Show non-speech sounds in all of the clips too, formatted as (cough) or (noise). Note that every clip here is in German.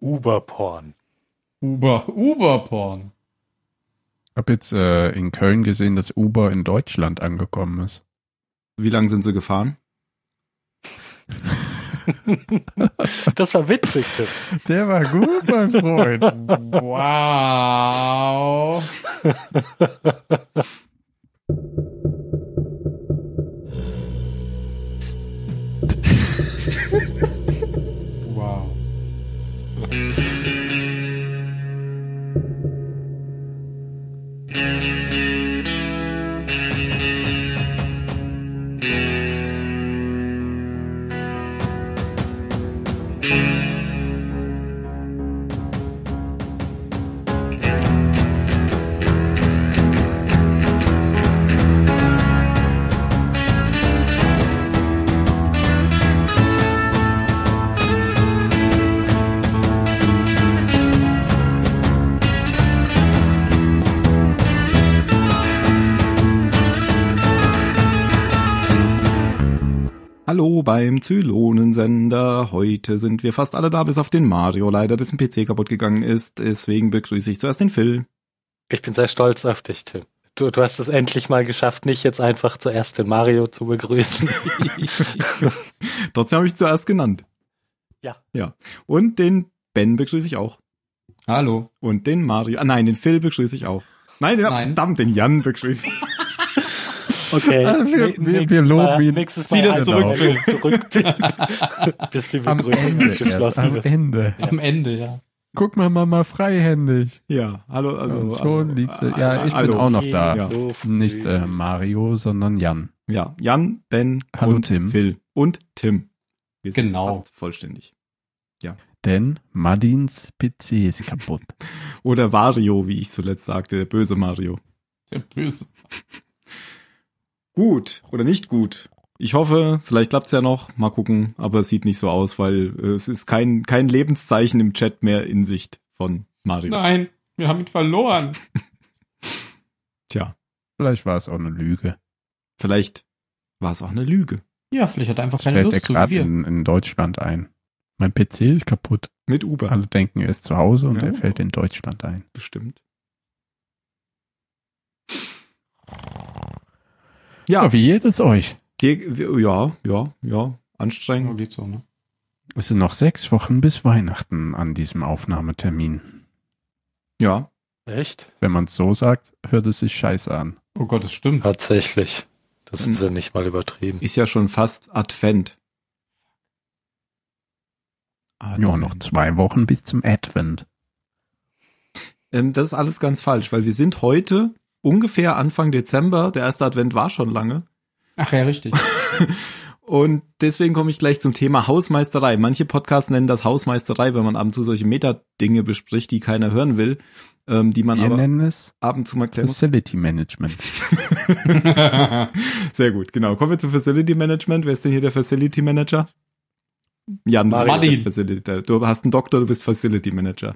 Uberporn. Uber, Uberporn. Hab jetzt äh, in Köln gesehen, dass Uber in Deutschland angekommen ist. Wie lange sind sie gefahren? (laughs) Das war witzig. Tim. Der war gut, mein (laughs) Freund. Wow. wow. (laughs) beim Zylonensender. Heute sind wir fast alle da, bis auf den Mario, leider dessen PC kaputt gegangen ist. Deswegen begrüße ich zuerst den Phil. Ich bin sehr stolz auf dich, Tim. Du, du hast es endlich mal geschafft, nicht jetzt einfach zuerst den Mario zu begrüßen. (laughs) Trotzdem habe ich zuerst genannt. Ja. Ja. Und den Ben begrüße ich auch. Hallo. Und den Mario. Ah nein, den Phil begrüße ich auch. Nein, den, Nein. verdammt, den Jan begrüße ich. (laughs) Okay. Ah, (laughs) wir- wir- wir loben Mal- ihn. Nächstes Zieh Mal das einfach zurück, (laughs) zurück, (laughs) bis die Am Begrüßung Ende erst, geschlossen am. Ende. Am Ende, ja. Guck mal, Mama, freihändig. Ja, hallo, also. Schon liegt sie. Ja, ich bin hallo. auch noch da. Ja. Nicht äh, Mario, sondern Jan. Ja, Jan, Ben Hallo, und Tim. Phil und Tim. Wir sind Genau. fast vollständig. Denn Madins PC ist kaputt. Oder Wario, wie ich zuletzt sagte, der böse Mario. Der Böse. Gut oder nicht gut. Ich hoffe, vielleicht klappt's ja noch. Mal gucken, aber es sieht nicht so aus, weil äh, es ist kein, kein Lebenszeichen im Chat mehr in Sicht von Mario. Nein, wir haben ihn verloren. (laughs) Tja, Vielleicht war es auch eine Lüge. vielleicht war es auch eine Lüge. Ja, vielleicht hat er einfach Das keine Lust zu wie wir. in, in Deutschland ein. Mein PC ist kaputt. Mit Uber. Alle denken, er ist zu Hause und Ja. er fällt in Deutschland ein. Bestimmt. Ja, Ja, wie geht es euch? ja, ja, ja, Ja, anstrengend. geht so, ne? Es sind noch sechs Wochen bis Weihnachten an diesem Aufnahmetermin. Ja, Echt? Wenn man es so sagt, hört es sich scheiße an. Oh Gott, das stimmt. Tatsächlich. Das ist ja nicht mal übertrieben. ist ja schon fast Advent. Ja, noch zwei Wochen bis zum Advent. Ähm, das ist alles ganz falsch, weil wir sind heute ungefähr Anfang Dezember. Der erste Advent war schon lange. Ach ja, richtig. (laughs) Und deswegen komme ich gleich zum Thema Hausmeisterei. Manche Podcasts nennen das Hausmeisterei, wenn man ab und zu solche Meta-Dinge bespricht, die keiner hören will, ähm, die man Wir aber nennen es ab und zu mal klären muss. Facility Management. (laughs) Sehr gut, genau. Kommen wir zum Facility Management. Wer ist denn hier der Facility Manager? Jan, Martin. Facility. Du hast einen Doktor, du bist Facility Manager.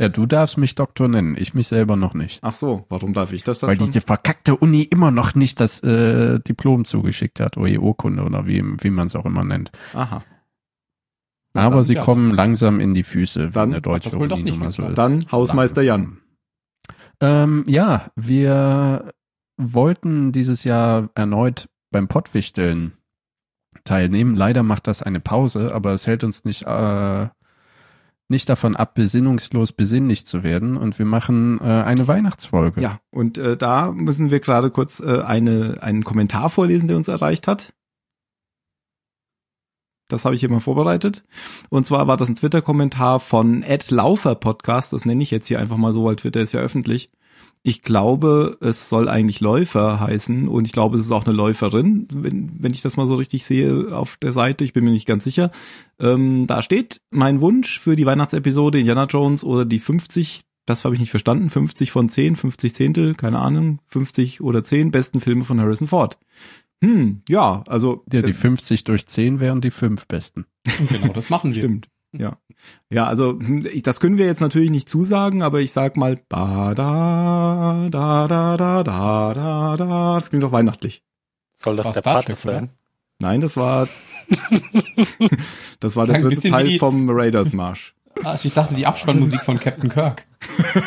Ja, du darfst mich Doktor nennen, ich mich selber noch nicht. Ach so, warum darf ich das dann Weil schon? diese verkackte Uni immer noch nicht das äh, Diplom zugeschickt hat oder die Urkunde oder wie, wie man es auch immer nennt. Aha. Aber dann, sie ja. kommen langsam in die Füße, Dann wenn der deutsche das wohl doch Uni nicht so. Dann Hausmeister Jan. Ähm, ja, wir wollten dieses Jahr erneut beim Pottwichteln teilnehmen. Leider macht das eine Pause, aber es hält uns nicht, äh, nicht davon ab, besinnungslos besinnlich zu werden. Und wir machen äh, eine Weihnachtsfolge. Ja, und äh, da müssen wir gerade kurz äh, eine, einen Kommentar vorlesen, der uns erreicht hat. Das habe ich hier mal vorbereitet. Und zwar war das ein Twitter-Kommentar von Ed Laufer Podcast. Das nenne ich jetzt hier einfach mal so, weil Twitter ist ja öffentlich. Ich glaube, es soll eigentlich Läufer heißen und ich glaube, es ist auch eine Läuferin, wenn, wenn ich das mal so richtig sehe auf der Seite. Ich bin mir nicht ganz sicher. Ähm, da steht mein Wunsch für die Weihnachtsepisode Indiana Jones oder die 50, das habe ich nicht verstanden, 50 von 10, 50 Zehntel, keine Ahnung, 50 oder 10 besten Filme von Harrison Ford. Hm, ja, also Ja, die äh, 50 durch 10 wären die fünf besten. genau, das machen wir. Stimmt. Ja. Ja, also hm, ich, das können wir jetzt natürlich nicht zusagen, aber ich sag mal ba da da da da da da da. Das klingt doch weihnachtlich. Soll das War der Trek, sein? Nein, das war (laughs) das war der dritte Teil die- vom Raiders Marsch. Also ich dachte, die Abspannmusik von Captain Kirk.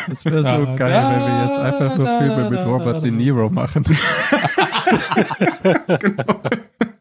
Das wäre so Da, geil, da, wenn wir jetzt einfach nur Filme mit Robert De Niro machen. (laughs) (laughs)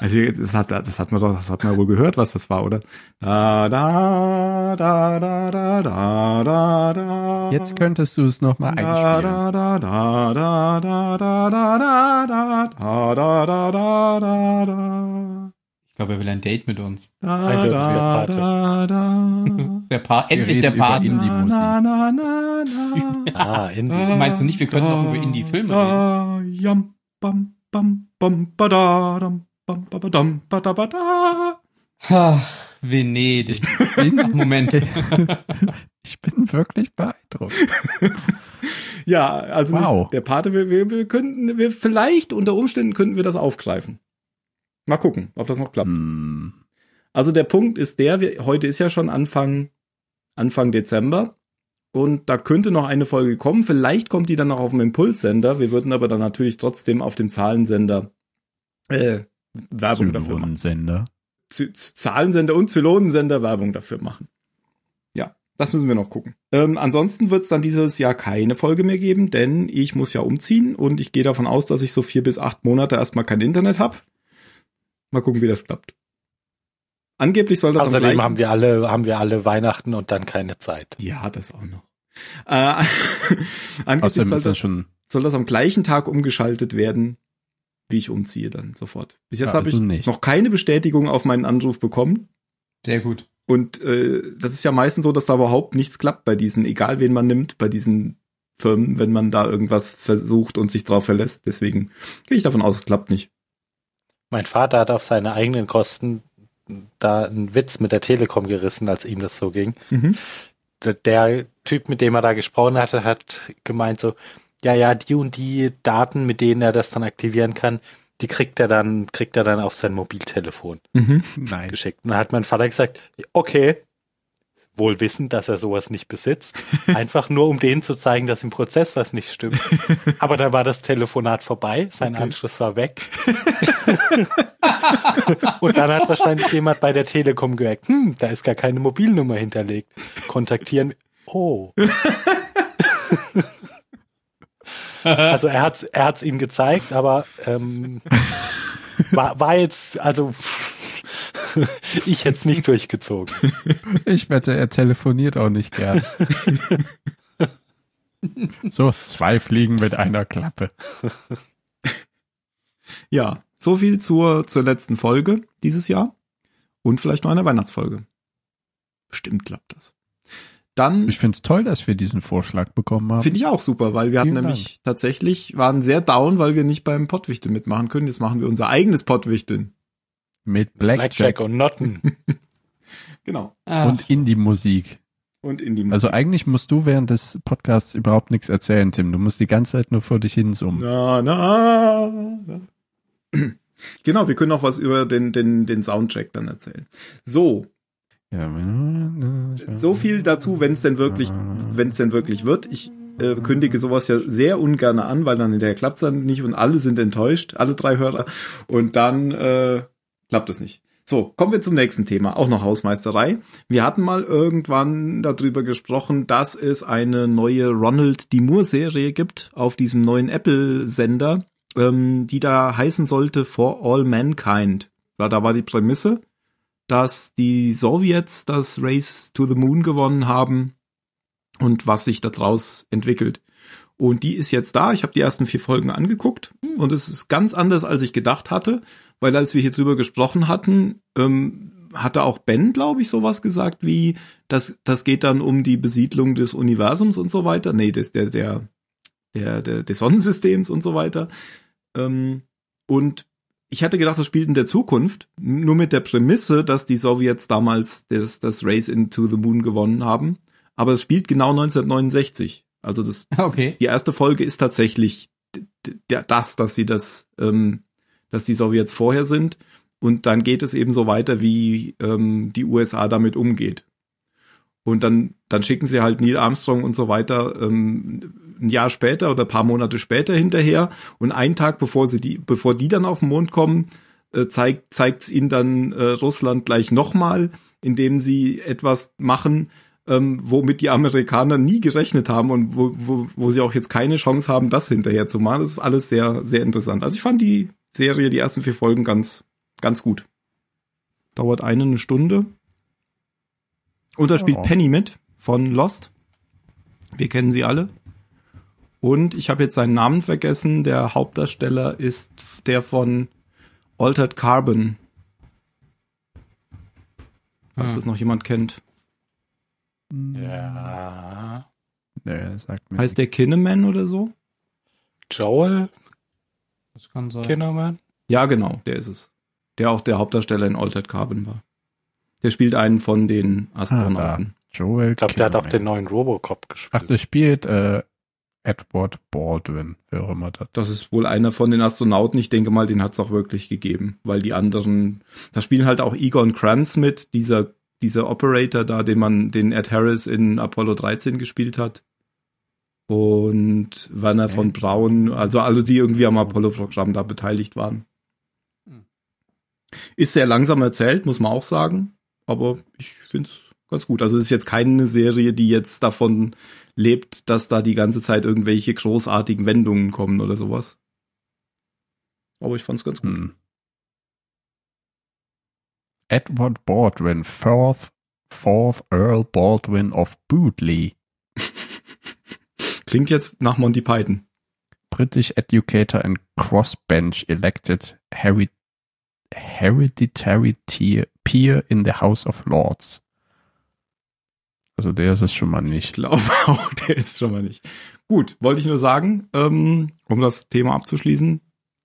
Also das hat, das hat man doch, das hat man wohl gehört, was das war, oder? Da, da, da, da, da, da, da, da. Jetzt könntest du es nochmal da, einspielen. da, da, da, da, da, da, da, da, da, da, da, da, da, da. Ich glaube, er will ein Date mit uns. Da, da, da, da. Der Pa, endlich der Part. Indie-Musik. Na, na, na, na, Ah, Indie. Meinst du nicht, wir können auch über Indie-Filme reden? Da, Jam, bam, bam, bam, badadam, bam, badadam, badabada. Ach, Venedig. Ach, Moment. (laughs) Ich bin wirklich beeindruckt. (laughs) Ja, also Wow. nicht, der Pate, wir, wir, wir könnten, wir vielleicht unter Umständen könnten wir das aufgreifen. Mal gucken, ob das noch klappt. Hm. Also der Punkt ist der, wir, heute ist ja schon Anfang, Anfang Dezember und da könnte noch eine Folge kommen. Vielleicht kommt die dann noch auf dem Impulssender. Wir würden aber dann natürlich trotzdem auf dem Zahlensender äh, Werbung dafür machen. Zylonensender. Zahlensender und Zylonensender Werbung dafür machen. Ja, das müssen wir noch gucken. Ähm, ansonsten wird es dann dieses Jahr keine Folge mehr geben, denn ich muss ja umziehen und ich gehe davon aus, dass ich so vier bis acht Monate erstmal kein Internet habe. Mal gucken, wie das klappt. Angeblich soll das Außerdem haben wir alle, haben wir alle Weihnachten und dann keine Zeit. Ja, das auch noch. Äh, (laughs) Außerdem soll ist das das, schon soll das am gleichen Tag umgeschaltet werden, wie ich umziehe dann sofort. Bis jetzt Ja, habe ich also nicht. noch keine Bestätigung auf meinen Anruf bekommen. Sehr gut. Und äh, das ist ja meistens so, dass da überhaupt nichts klappt bei diesen, egal wen man nimmt, bei diesen Firmen, wenn man da irgendwas versucht und sich drauf verlässt. Deswegen gehe ich davon aus, es klappt nicht. Mein Vater hat auf seine eigenen Kosten da einen Witz mit der Telekom gerissen, als ihm das so ging. Der, der Typ, mit dem er da gesprochen hatte, hat gemeint so, ja, ja, die und die Daten, mit denen er das dann aktivieren kann, die kriegt er dann, kriegt er dann auf sein Mobiltelefon Mhm. Nein. geschickt. Und dann hat mein Vater gesagt, okay, wohl wissend, dass er sowas nicht besitzt, (laughs) einfach nur um denen zu zeigen, dass im Prozess was nicht stimmt. (laughs) Aber dann war das Telefonat vorbei, sein Okay. Anschluss war weg. (laughs) Und dann hat wahrscheinlich jemand bei der Telekom gemerkt, hm, da ist gar keine Mobilnummer hinterlegt. Kontaktieren. Oh. (laughs) Also er hat's, er hat's ihm gezeigt, aber ähm, war, war jetzt, also (laughs) ich hätte es nicht durchgezogen. Ich wette, er telefoniert auch nicht gern. (laughs) so, zwei Fliegen mit einer Klappe. Ja, so viel zur, zur letzten Folge dieses Jahr. Und vielleicht noch eine Weihnachtsfolge. Bestimmt klappt das. Dann Ich find's toll, dass wir diesen Vorschlag bekommen haben. Finde ich auch super, weil wir hatten Vielen nämlich tatsächlich, waren sehr down, weil wir nicht beim Pottwichteln mitmachen können. Jetzt machen wir unser eigenes Pottwichteln. Mit Blackjack Blackjack und Notten. (laughs) Genau. Ach, und Indie-Musik. Und in die Also eigentlich musst du während des Podcasts überhaupt nichts erzählen, Tim. Du musst die ganze Zeit nur vor dich hinsummen. na, na, na. (clears throat) Genau, wir können auch was über den, den, den Soundtrack dann erzählen. So. So viel dazu, wenn es denn wirklich, wenn es denn wirklich wird. Ich äh, kündige sowas ja sehr ungern an, weil dann hinterher klappt es dann nicht und alle sind enttäuscht, alle drei Hörer. Und dann äh, klappt es nicht. So, kommen wir zum nächsten Thema, auch noch Hausmeisterei. Wir hatten mal irgendwann darüber gesprochen, dass es eine neue Ronald D. Moore-Serie gibt auf diesem neuen Apple-Sender, ähm, die da heißen sollte For All Mankind. Ja, da war die Prämisse, dass die Sowjets das Race to the Moon gewonnen haben und was sich daraus entwickelt. Und die ist jetzt da. Ich habe die ersten vier Folgen angeguckt und es ist ganz anders, als ich gedacht hatte, weil als wir hier drüber gesprochen hatten, ähm, hatte auch Ben, glaube ich, sowas gesagt wie, das, das geht dann um die Besiedlung des Universums und so weiter. Nee, des, der, der, der, der, des Sonnensystems und so weiter. Ähm, und ich hatte gedacht, das spielt in der Zukunft, nur mit der Prämisse, dass die Sowjets damals das, das Race into the Moon gewonnen haben. Aber es spielt genau 1969. Also das, (laughs) okay. die erste Folge ist tatsächlich das, dass sie das, ähm, dass die Sowjets vorher sind. Und dann geht es eben so weiter, wie ähm, die USA damit umgeht. Und dann, dann schicken sie halt Neil Armstrong und so weiter ähm, ein Jahr später oder ein paar Monate später hinterher. Und einen Tag bevor sie die, bevor die dann auf den Mond kommen, äh, zeigt zeigt's ihnen dann äh, Russland gleich nochmal, indem sie etwas machen, ähm, womit die Amerikaner nie gerechnet haben und wo, wo, wo sie auch jetzt keine Chance haben, das hinterher zu machen. Das ist alles sehr, sehr interessant. Also ich fand die Serie, die ersten vier Folgen ganz, ganz gut. Dauert eine, eine Stunde. Und da spielt Oh. Penny mit von Lost. Wir kennen sie alle. Und ich habe jetzt seinen Namen vergessen. Der Hauptdarsteller ist der von Altered Carbon. Falls Ah. das noch jemand kennt. Ja. Nee, sagt mir Heißt der Kinneman oder so? Joel Das kann sein. Kinnerman? Ja, genau, der ist es. Der auch der Hauptdarsteller in Altered Carbon war. Der spielt einen von den Astronauten. Joel Ich glaube, der hat auch den neuen Robocop gespielt. Ach, der spielt äh, Edward Baldwin, wer auch immer das das ist wohl einer von den Astronauten. Ich denke mal, den hat es auch wirklich gegeben, weil die anderen, da spielen halt auch Egon Kranz mit, dieser, dieser Operator da, den man, den Ed Harris in Apollo 13 gespielt hat. Und Werner Okay. von Braun, also, also die irgendwie am Apollo-Programm da beteiligt waren. Hm. Ist sehr langsam erzählt, muss man auch sagen, aber ich finde es ganz gut. Also es ist jetzt keine Serie, die jetzt davon lebt, dass da die ganze Zeit irgendwelche großartigen Wendungen kommen oder sowas. Aber ich fand's ganz gut. Hm. Edward Baldwin, fourth, fourth Earl Baldwin of Bootley. (laughs) Klingt jetzt nach Monty Python. British educator and crossbench elected hereditary peer in the House of Lords. Also der ist es schon mal Ich nicht. glaube (laughs) auch, der ist schon mal nicht. Gut, wollte ich nur sagen, ähm, um das Thema abzuschließen,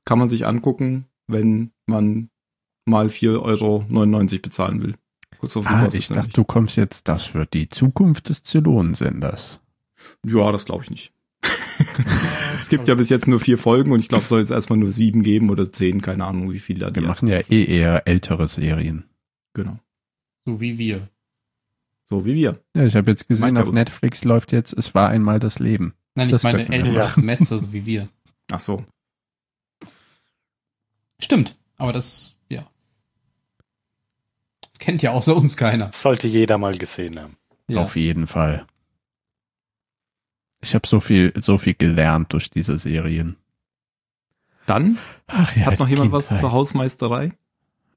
kann man sich angucken, wenn man mal 4,99 Euro bezahlen will. Kurz auf Ah, ich dachte, du kommst jetzt, das wird die Zukunft des Zylonensenders. Ja, das glaube ich nicht. (laughs) es gibt ja bis jetzt nur vier Folgen und ich glaube, es soll jetzt erstmal nur sieben geben oder zehn, keine Ahnung, wie viel da Wir machen ja eh eher ältere Serien. Genau. So wie wir. So wie wir. Ja, ich habe jetzt gesehen, auf. Netflix läuft jetzt Es war einmal das Leben. Nein, ich Das meine könnten wir ältere machen. Semester, so wie wir. Ach so. Stimmt, aber das, ja. Das kennt ja außer uns keiner. Das sollte jeder mal gesehen haben. Ja. Auf jeden Fall. Ich habe so viel, so viel gelernt durch diese Serien. Dann Ach ja, hat noch jemand was Kindheit. zur Hausmeisterei?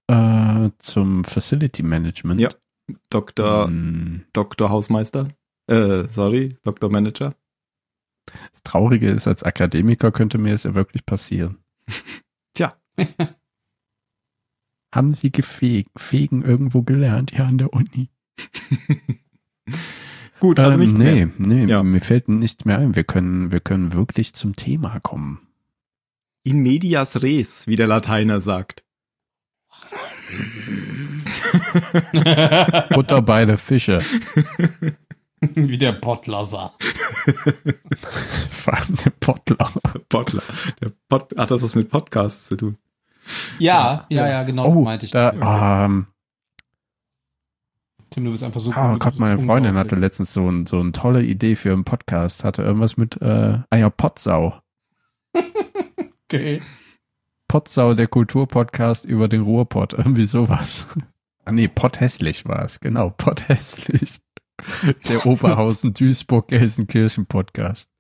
Äh, zum Facility Management. Ja. Dr. Hm, Dr. Hausmeister. Äh, sorry, Dr. Manager. Das Traurige ist, als Akademiker könnte mir es ja wirklich passieren. (laughs) Tja. (laughs) Haben Sie gefegen, fegen irgendwo gelernt? Ja, an der Uni. (laughs) Gut, also Ähm, nee, mehr. nee, Ja. mir fällt nichts mehr ein. Wir können, wir können wirklich zum Thema kommen. In medias res, wie der Lateiner sagt. (laughs) Butter bei der Fische. (laughs) wie der Bottler sagt. (laughs) Vor allem der Bottler. Bottler. Der Pod hat das was mit Podcasts zu tun? Ja, ja, ja, genau, Oh, meinte ich. da, ähm, Tim, du bist einfach so oh gut, Gott, meine Freundin hatte letztens so, ein, so eine tolle Idee für einen Podcast. Hatte irgendwas mit, äh, ah ja, Potsau. Okay. Potsau, der Kulturpodcast über den Ruhrpott. Irgendwie sowas. Ah nee, Pott hässlich war es. Genau, Pott hässlich. Der Oberhausen-Duisburg-Gelsenkirchen-Podcast.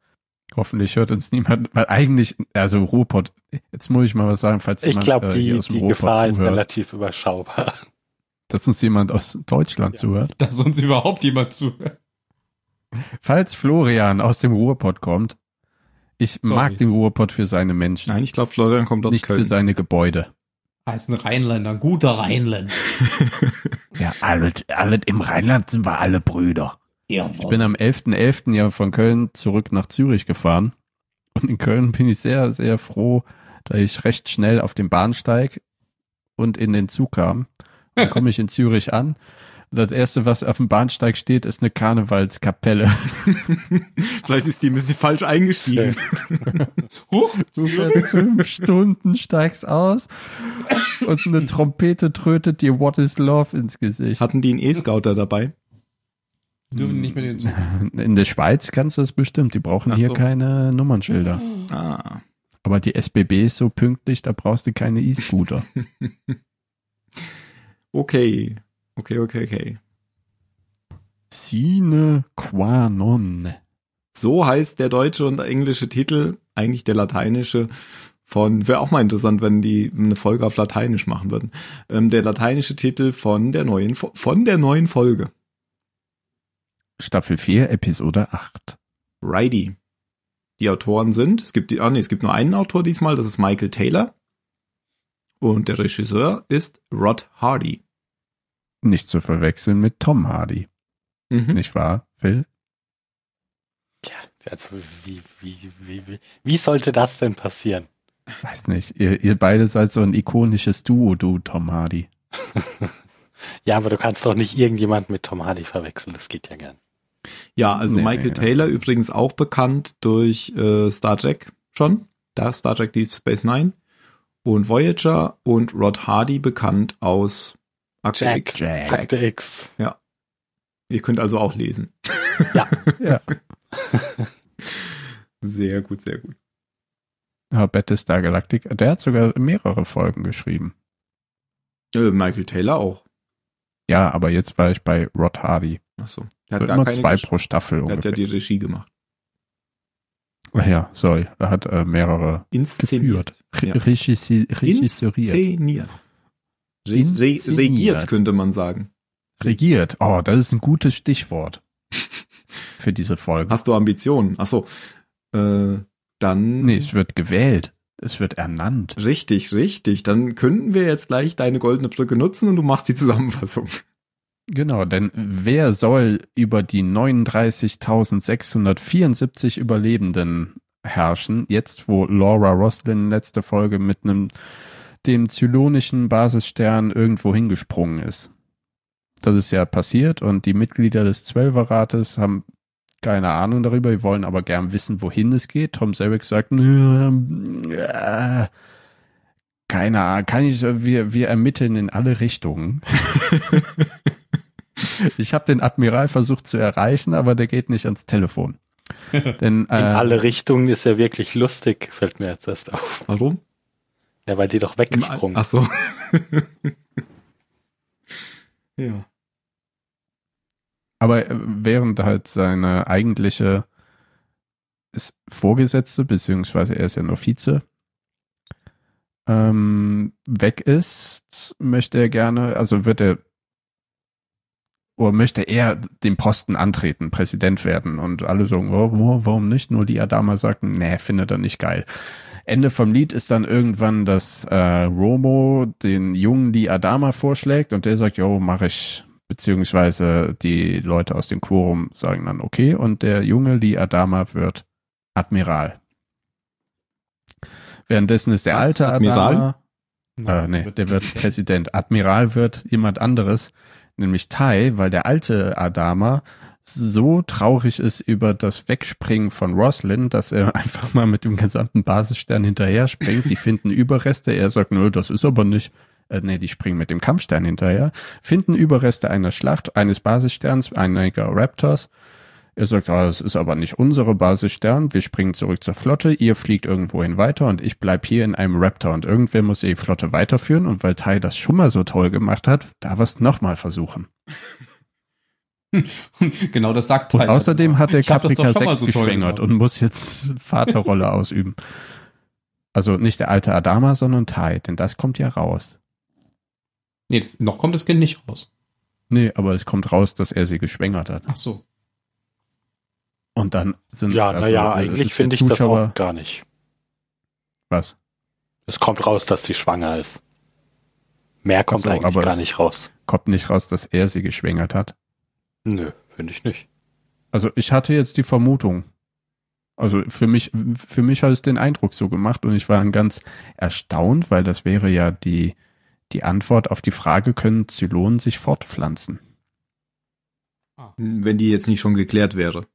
Hoffentlich hört uns niemand, weil eigentlich, also Ruhrpott, jetzt muss ich mal was sagen, falls Ich jemand glaube, äh, hier die, aus dem die Ruhrpott Gefahr ist zuhört, relativ überschaubar. dass uns jemand aus Deutschland Ja. zuhört. Dass uns überhaupt jemand zuhört. Falls Florian aus dem Ruhrpott kommt, ich Sorry. mag den Ruhrpott für seine Menschen, Nein, ich glaube, Florian kommt aus nicht für Köln. seine Gebäude. Heißt ein Rheinländer, ein guter Rheinländer. (laughs) Ja, alle, alle im Rheinland sind wir alle Brüder. Ja, Ich bin am 11.11. ja von Köln zurück nach Zürich gefahren. Und in Köln bin ich sehr, sehr froh, da ich recht schnell auf den Bahnsteig und in den Zug kam. Dann (laughs) komme ich in Zürich an. Das erste, was auf dem Bahnsteig steht, ist eine Karnevalskapelle. (laughs) Vielleicht ist die ein bisschen falsch eingestiegen. (laughs) Huch, Du fährst fünf Stunden, steigst aus und eine Trompete trötet dir What is Love ins Gesicht. Hatten die einen E-Scouter dabei? dürfen nicht mehr den Zug. In der Schweiz kannst du das bestimmt. Die brauchen Ach hier so. keine Nummernschilder. Ah. Aber die SBB ist so pünktlich, da brauchst du keine E-Scooter. (laughs) Okay. Okay, okay, okay. Sine qua non. So heißt der deutsche und englische Titel, eigentlich der lateinische von, wäre auch mal interessant, wenn die eine Folge auf Lateinisch machen würden. Ähm, der lateinische Titel von der neuen, von der neuen Folge. Staffel 4, Episode 8. Righty. Die Autoren sind, es gibt die, ah nee, es gibt nur einen Autor diesmal, das ist Michael Taylor. Und der Regisseur ist Rod Hardy. Nicht zu verwechseln mit Tom Hardy. Mhm. Nicht wahr, Phil? Ja, also wie, wie, wie, wie, wie sollte das denn passieren? Weiß nicht. Ihr, ihr beide seid so ein ikonisches Duo, du, Tom Hardy. (laughs) Ja, aber du kannst doch nicht irgendjemand mit Tom Hardy verwechseln, das geht ja gern. Ja, also Nee, Michael nee, Taylor übrigens auch bekannt durch äh, Star Trek schon. Da Star Trek Deep Space Nine und Voyager und Rod Hardy bekannt aus Akte Jack. X. Jack. Akte X. Ihr könnt also auch lesen. (laughs) Ja. Sehr gut, sehr gut. ja Battlestar Galactic, der hat sogar mehrere Folgen geschrieben. Äh, Michael Taylor auch. Ja, aber jetzt war ich bei Rod Hardy. Achso. Der So hat gar immer keine zwei gesch- pro Staffel Der hat ja die Regie gemacht. Ach ja, sorry. Er hat äh, mehrere Inszeniert. geführt. Re Ja. Regisseuriert. Inszeniert. Regiert, könnte man sagen. Regiert. Oh, das ist ein gutes Stichwort. (laughs) Für diese Folge. Hast du Ambitionen? Achso. Äh, dann. Nee, es wird gewählt. Es wird ernannt. Richtig, richtig. Dann könnten wir jetzt gleich deine goldene Brücke nutzen und du machst die Zusammenfassung. Genau, denn wer soll über die 39.674 Überlebenden herrschen, jetzt wo Laura Roslin letzte Folge mit einem dem zylonischen Basisstern irgendwo hingesprungen ist? Das ist ja passiert und die Mitglieder des Zwölferrates haben keine Ahnung darüber, die wollen aber gern wissen, wohin es geht. Tom Selleck sagt, äh, keine Ahnung, kann ich, wir, wir ermitteln in alle Richtungen. (laughs) Ich habe den Admiral versucht zu erreichen, aber der geht nicht ans Telefon. (laughs) Denn In äh, alle Richtungen ist ja wirklich lustig, fällt mir jetzt erst auf. Warum? Ja, weil die doch weggesprungen Ach so. (laughs) ja. aber äh, während halt seine eigentliche Vorgesetzte, beziehungsweise er ist ja nur Vize, ähm, weg ist, möchte er gerne, also wird er oder möchte er den Posten antreten, Präsident werden und alle sagen, oh, oh, warum nicht? Nur die Adama sagten, nee, findet er nicht geil. Ende vom Lied ist dann irgendwann, dass äh, Romo den jungen Lee Adama vorschlägt und der sagt, jo, mach ich. Beziehungsweise die Leute aus dem Quorum sagen dann okay und der junge Lee Adama wird Admiral. Währenddessen ist der Was? alte Admiral? Adama, äh, nee, der wird Präsident. Admiral wird jemand anderes, nämlich Tai, weil der alte Adama so traurig ist über das Wegspringen von Roslin, dass er (laughs) einfach mal mit dem gesamten Basisstern hinterher springt. Die finden Überreste. Er sagt, nö, das ist aber nicht. Äh, nee, die springen mit dem Kampfstern hinterher. Finden Überreste einer Schlacht, eines Basissterns, einiger Raptors. Er sagt, ah, das ist aber nicht unsere Basisstern. Wir springen zurück zur Flotte. Ihr fliegt irgendwohin weiter und ich bleib hier in einem Raptor. Und irgendwer muss die Flotte weiterführen. Und weil Tai das schon mal so toll gemacht hat, darf es nochmal versuchen. (laughs) genau das sagt Und Tyler. außerdem hat er doch Caprica schon mal 6 so geschwängert und muss jetzt Vaterrolle (laughs) ausüben. Also nicht der alte Adama, sondern Tai, denn das kommt ja raus. Nee, das, noch kommt das Kind nicht raus. Nee, aber es kommt raus, dass er sie geschwängert hat. Ach so. Und dann sind Ja, also, naja, eigentlich der finde ich das auch gar nicht. Was? Es kommt raus, dass sie schwanger ist. Mehr kommt so, eigentlich aber gar nicht raus. Kommt nicht raus, dass er sie geschwängert hat. Nö, finde ich nicht. Also ich hatte jetzt die Vermutung. Also für mich, für mich hat es den Eindruck so gemacht und ich war dann ganz erstaunt, weil das wäre ja die, die Antwort auf die Frage, können Zylonen sich fortpflanzen? Wenn die jetzt nicht schon geklärt wäre.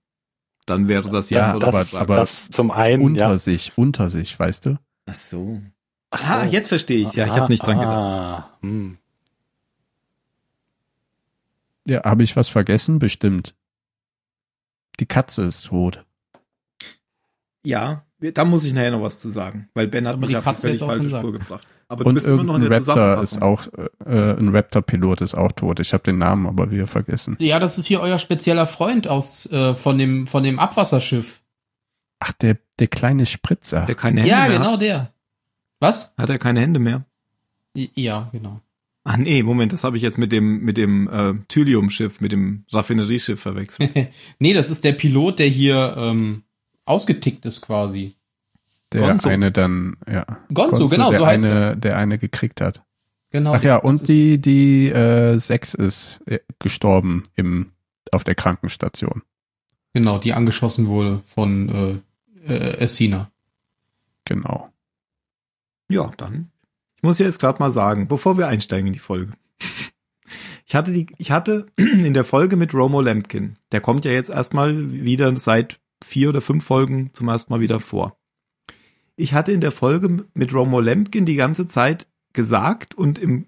Dann wäre das ja, Ja, aber- das, aber das zum einen, Unter ja. sich, unter sich, weißt du? Ach so. Ach Ah, so. jetzt verstehe ich's. Ja, ich habe nicht dran gedacht. Ah, hm. Ja, habe ich was vergessen? Bestimmt. Die Katze ist tot. Ja, da muss ich nachher noch was zu sagen, weil Ben Ist hat mich die auf die Katze völlig jetzt aus dem falsche Sack? Spur gebracht. Aber du Und bist immer noch in irgendein der Raptor ist auch, äh, ein Raptor-Pilot ist auch tot. Ich habe den Namen aber wieder vergessen. Ja, das ist hier euer spezieller Freund aus äh, von dem von dem Abwasserschiff. Ach, der, der kleine Spritzer. Der keine Hände Ja, mehr genau hat. der. Was? Hat er keine Hände mehr? Ja, genau. Ah nee, Moment, das habe ich jetzt mit dem mit dem äh, Thylium-Schiff, mit dem Raffinerieschiff verwechselt. (laughs) nee, das ist der Pilot, der hier ähm, ausgetickt ist quasi. der Gonzo. eine dann, ja. Gonzo, genau, der so heißt eine, Der eine gekriegt hat. Genau. Ach ja, und die, die äh, Sex ist äh, gestorben im, auf der Krankenstation. Genau, die angeschossen wurde von äh, äh, Essina. Genau. Ja, dann. Ich muss jetzt gerade mal sagen, bevor wir einsteigen in die Folge. Ich hatte die, ich hatte (clears throat) in der Folge mit Romo Lampkin, der kommt ja jetzt erstmal wieder seit vier oder fünf Folgen zum ersten Mal wieder vor. Ich hatte in der Folge mit Romo Lampkin die ganze Zeit gesagt und im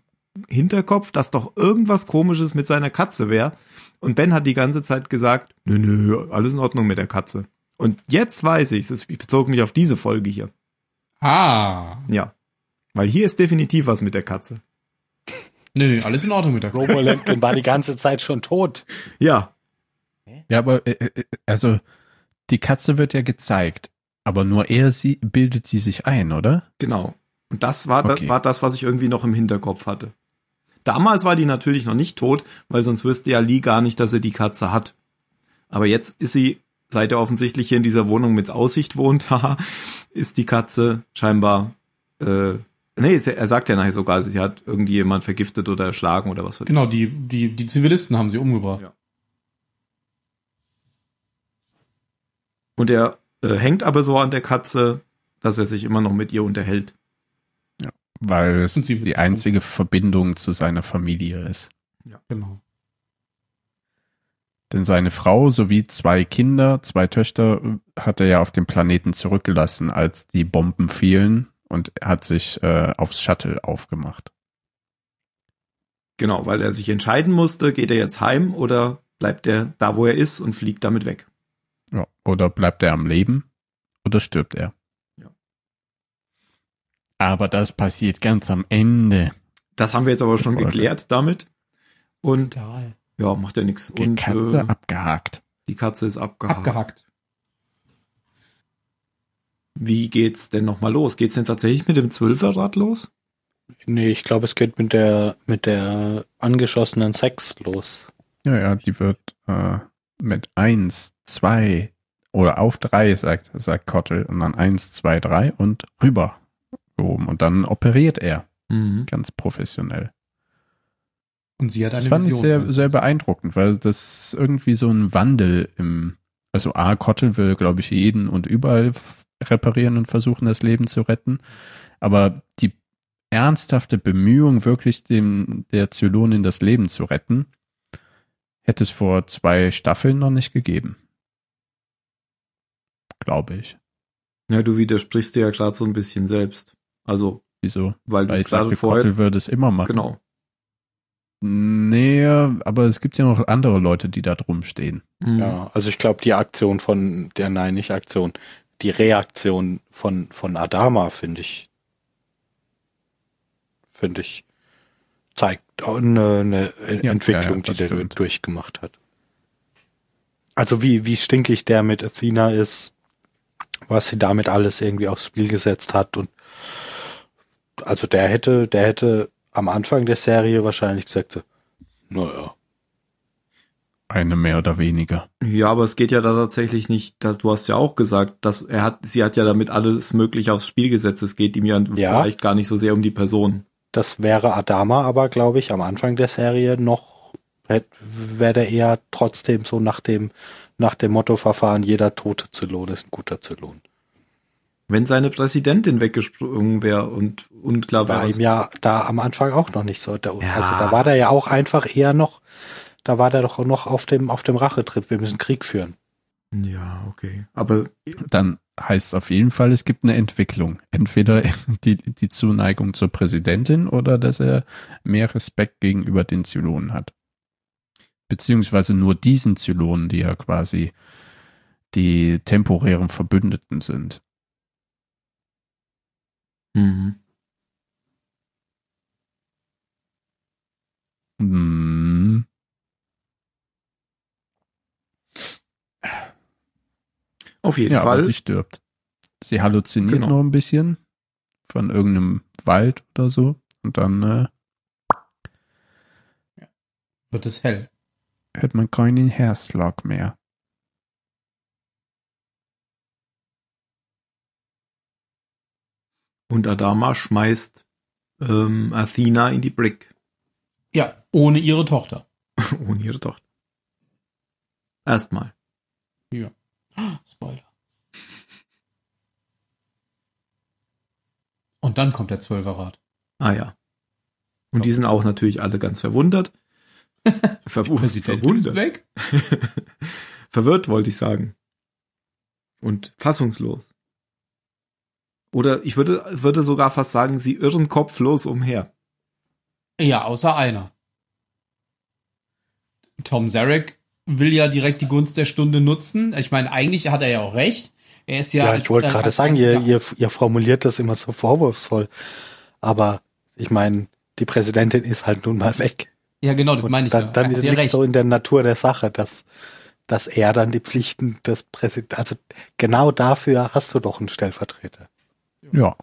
Hinterkopf, dass doch irgendwas komisches mit seiner Katze wäre. Und Ben hat die ganze Zeit gesagt, nö, nö, alles in Ordnung mit der Katze. Und jetzt weiß ich es, ich bezog mich auf diese Folge hier. Ah. Ja. Weil hier ist definitiv was mit der Katze. (laughs) Nee, nee, alles in Ordnung mit der Robo Lampkin war die ganze Zeit schon tot. (laughs) Ja, Ja, aber äh, äh, also die Katze wird ja gezeigt, aber nur er sie bildet die sich ein, oder? genau. Und das war, Okay. das war das, was ich irgendwie noch im Hinterkopf hatte. Damals war die natürlich noch nicht tot, weil sonst wüsste ja Lee gar nicht, dass er die Katze hat. Aber jetzt ist sie, seit er offensichtlich hier in dieser Wohnung mit Aussicht wohnt, (laughs) haha, ist die Katze scheinbar, äh, nee, er sagt ja nachher sogar, sie hat irgendjemand vergiftet oder erschlagen oder was weiß ich. Genau, die, die, die Zivilisten haben sie umgebracht. Ja. Und er äh, hängt aber so an der Katze, dass er sich immer noch mit ihr unterhält. Weil es die einzige Verbindung zu seiner Familie ist. Genau. Denn seine Frau sowie zwei Kinder, zwei Töchter, äh, hat er ja auf dem Planeten zurückgelassen, als die Bomben fielen und er hat sich äh, aufs Shuttle aufgemacht. Genau, weil er sich entscheiden musste, geht er jetzt heim oder bleibt er da, wo er ist und fliegt damit weg. Ja. Oder bleibt er am Leben oder stirbt er? Ja. Aber das passiert ganz am Ende. Das haben wir jetzt aber schon Folge. geklärt damit. Und Total. ja, macht ja nichts. Die Und Katze äh, abgehakt. die Katze ist abgehakt. Abgehackt. Wie geht's denn nochmal los? Geht's denn tatsächlich mit dem Zwölferrad los? Nee, ich glaube, es geht mit der, mit der angeschossenen Sex los. Ja, ja, die wird äh, mit eins, zwei oder auf drei, sagt, sagt Kottel, und dann eins, zwei, drei und rüber gehoben. Und dann operiert er Mhm. ganz professionell. Und sie hat eine Das fand ich Vision. sehr, sehr beeindruckend, weil das ist irgendwie so ein Wandel im, also A, Kottel will, glaube ich, jeden und überall reparieren und versuchen, das Leben zu retten. Aber die ernsthafte Bemühung, wirklich dem, der Zylonin das Leben zu retten, hätte es vor zwei Staffeln noch nicht gegeben. Glaube ich. Ja, du widersprichst dir ja gerade so ein bisschen selbst. Also, Wieso? weil Weil du ich sagte, vorher. Kottel würde es immer machen. Genau. Nee, aber es gibt ja noch andere Leute, die da drum stehen. Mhm. Ja, also ich glaube, die Aktion von, der, nein, nicht Aktion, die Reaktion von, von Adama finde ich, finde ich, zeigt eine, eine Ja, Entwicklung, ja, ja, die der durchgemacht hat. Also wie, wie stinkig der mit Athena ist, was sie damit alles irgendwie aufs Spiel gesetzt hat und also der hätte, der hätte am Anfang der Serie wahrscheinlich gesagt so, naja, Eine mehr oder weniger. Ja, aber es geht ja da tatsächlich nicht, dass, du hast ja auch gesagt, dass er hat, sie hat ja damit alles mögliche aufs Spiel gesetzt. Es geht ihm ja, Ja. vielleicht gar nicht so sehr um die Person. Das wäre Adama aber, glaube ich, am Anfang der Serie noch, wäre der eher trotzdem so nach dem, nach dem Motto-Verfahren, jeder tote Zylon ist ein guter Zylon. Wenn seine Präsidentin weggesprungen wäre und unklar War wäre, ihm ja da am Anfang auch noch nicht so. Der, Ja. Also da war der ja auch einfach eher noch, da war der doch noch auf dem, auf dem Rachetrip. Wir müssen Krieg führen. Ja, okay. Aber dann heißt es auf jeden Fall, es gibt eine Entwicklung. Entweder (laughs) die, die Zuneigung zur Präsidentin oder dass er mehr Respekt gegenüber den Zylonen hat. Beziehungsweise nur diesen Zylonen, die ja quasi die temporären Verbündeten sind. Mhm. Hm. Auf jeden Ja, aber Fall. sie stirbt. Sie halluziniert Genau. noch ein bisschen von irgendeinem Wald oder so. Und dann äh, Wird es hell. hört man keinen Herzschlag mehr. Und Adama schmeißt ähm, Athena in die Brick. Ja, ohne ihre Tochter. (laughs) Ohne ihre Tochter. Erstmal. (gasps) Spoiler. Und dann kommt der Zwölferrat. Ah ja. Und die sind auch natürlich alle ganz verwundert. (laughs) Ist verwundert. weg. (laughs) Verwirrt wollte ich sagen. Und fassungslos. Oder ich würde, würde sogar fast sagen, sie irren kopflos umher. Ja, außer einer. Tom Zarek will ja direkt die Gunst der Stunde nutzen. Ich meine, eigentlich hat er ja auch recht. Er ist ja. Ja, ich wollte gerade sagen, ihr, ihr, ihr formuliert das immer so vorwurfsvoll. Aber ich meine, die Präsidentin ist halt nun mal weg. Ja, genau, das Und meine ich. dann, ja. dann liegt recht. so in der Natur der Sache, dass, dass er dann die Pflichten des Präsidenten, also genau dafür hast du doch einen Stellvertreter. Ja.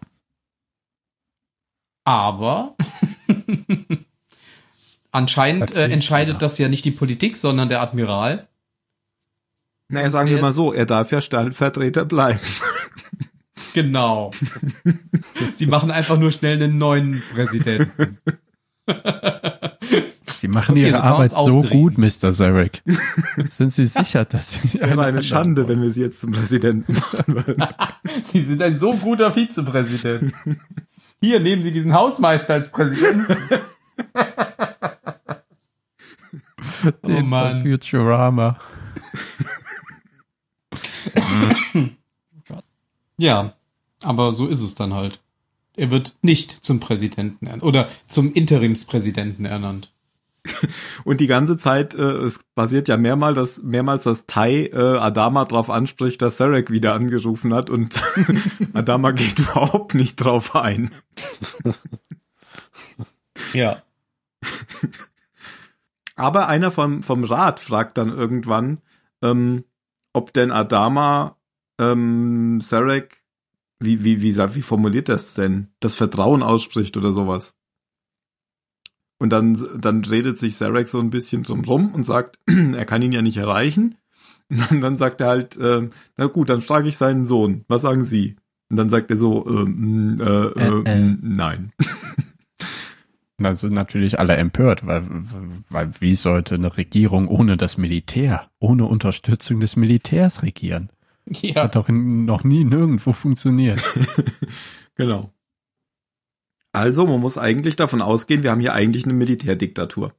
Aber (laughs) anscheinend äh, entscheidet ja. das ja nicht die Politik, sondern der Admiral. Naja, sagen wir mal so, er darf ja Stellvertreter bleiben. (laughs) Genau. Sie machen einfach nur schnell einen neuen Präsidenten. (laughs) Sie machen Okay, ihre Arbeit so aufdrehen. gut, Mr. Zarek. Sind Sie sicher, dass Sie (laughs) Wäre eine Schande, wenn wir sie jetzt zum Präsidenten machen würden. Sie sind ein so guter Vizepräsident. Hier, nehmen Sie diesen Hausmeister als Präsidenten. (laughs) oh Den Mann. von Futurama. (laughs) Ja, aber so ist es dann halt. Er wird nicht zum Präsidenten ernannt oder zum Interimspräsidenten ernannt. (laughs) Und die ganze Zeit, äh, es passiert ja mehrmals, dass, mehrmals, dass Tai äh, Adama drauf anspricht, dass Sarek wieder angerufen hat und Adama geht überhaupt nicht drauf ein. Ja. (laughs) Aber einer vom, vom Rat fragt dann irgendwann, ähm, ob denn Adama ähm, Sarek, wie, wie, wie, wie formuliert das denn? Das Vertrauen ausspricht oder sowas. Und dann, dann redet sich Sarek so ein bisschen drum rum und sagt, (clears throat) er kann ihn ja nicht erreichen. Und dann, dann sagt er halt, ähm, na gut, dann frage ich seinen Sohn, was sagen Sie? Und dann sagt er so, ähm, äh, äh, Äh, äh. nein. (laughs) Und dann sind natürlich alle empört, weil, weil wie sollte eine Regierung ohne das Militär, ohne Unterstützung des Militärs regieren? Ja. Hat doch in, noch nie nirgendwo funktioniert. (laughs) Genau. Also, man muss eigentlich davon ausgehen, wir haben hier eigentlich eine Militärdiktatur.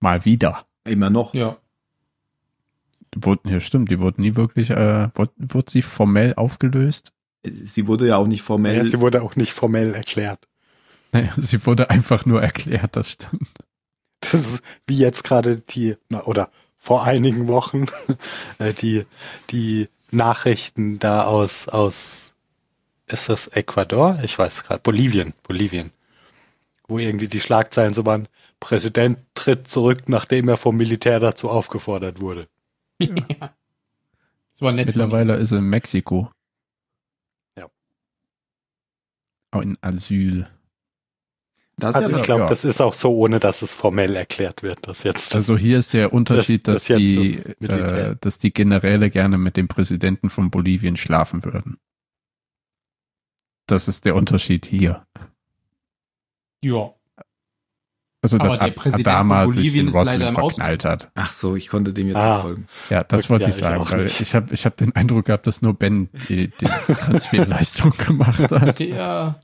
Mal wieder. Immer noch. Ja. Wurden, ja, stimmt, die wurden nie wirklich, äh, wurde, wurde sie formell aufgelöst? Sie wurde ja auch nicht formell. Ja, sie wurde auch nicht formell erklärt. Naja, sie wurde einfach nur erklärt, das stimmt. Das ist wie jetzt gerade die, na, oder vor einigen Wochen, (laughs) äh, die, die Nachrichten da aus, aus, ist das Ecuador? Ich weiß gerade, Bolivien, Bolivien. Wo irgendwie die Schlagzeilen so waren, Präsident tritt zurück, nachdem er vom Militär dazu aufgefordert wurde. (laughs) Das war nett. Mittlerweile ist er in Mexiko. Ja. Auch in Asyl. Das Also ja, ich glaube, ja. das ist auch so, ohne dass es formell erklärt wird, dass jetzt (laughs) Also hier ist der Unterschied, Das- dass das die, äh, dass die Generäle gerne mit dem Präsidenten von Bolivien schlafen würden. Das ist der Unterschied hier. Ja. Also, dass Aber der Adama von sich Bolivien in ist leider Roslin im verknallt hat. Ach so, ich konnte dem jetzt Ah. nicht folgen. Ja, das Okay, wollte ja, ich ich sagen, auch weil nicht. ich habe ich hab den Eindruck gehabt, dass nur Ben die, die (laughs) Transferleistung gemacht hat. Der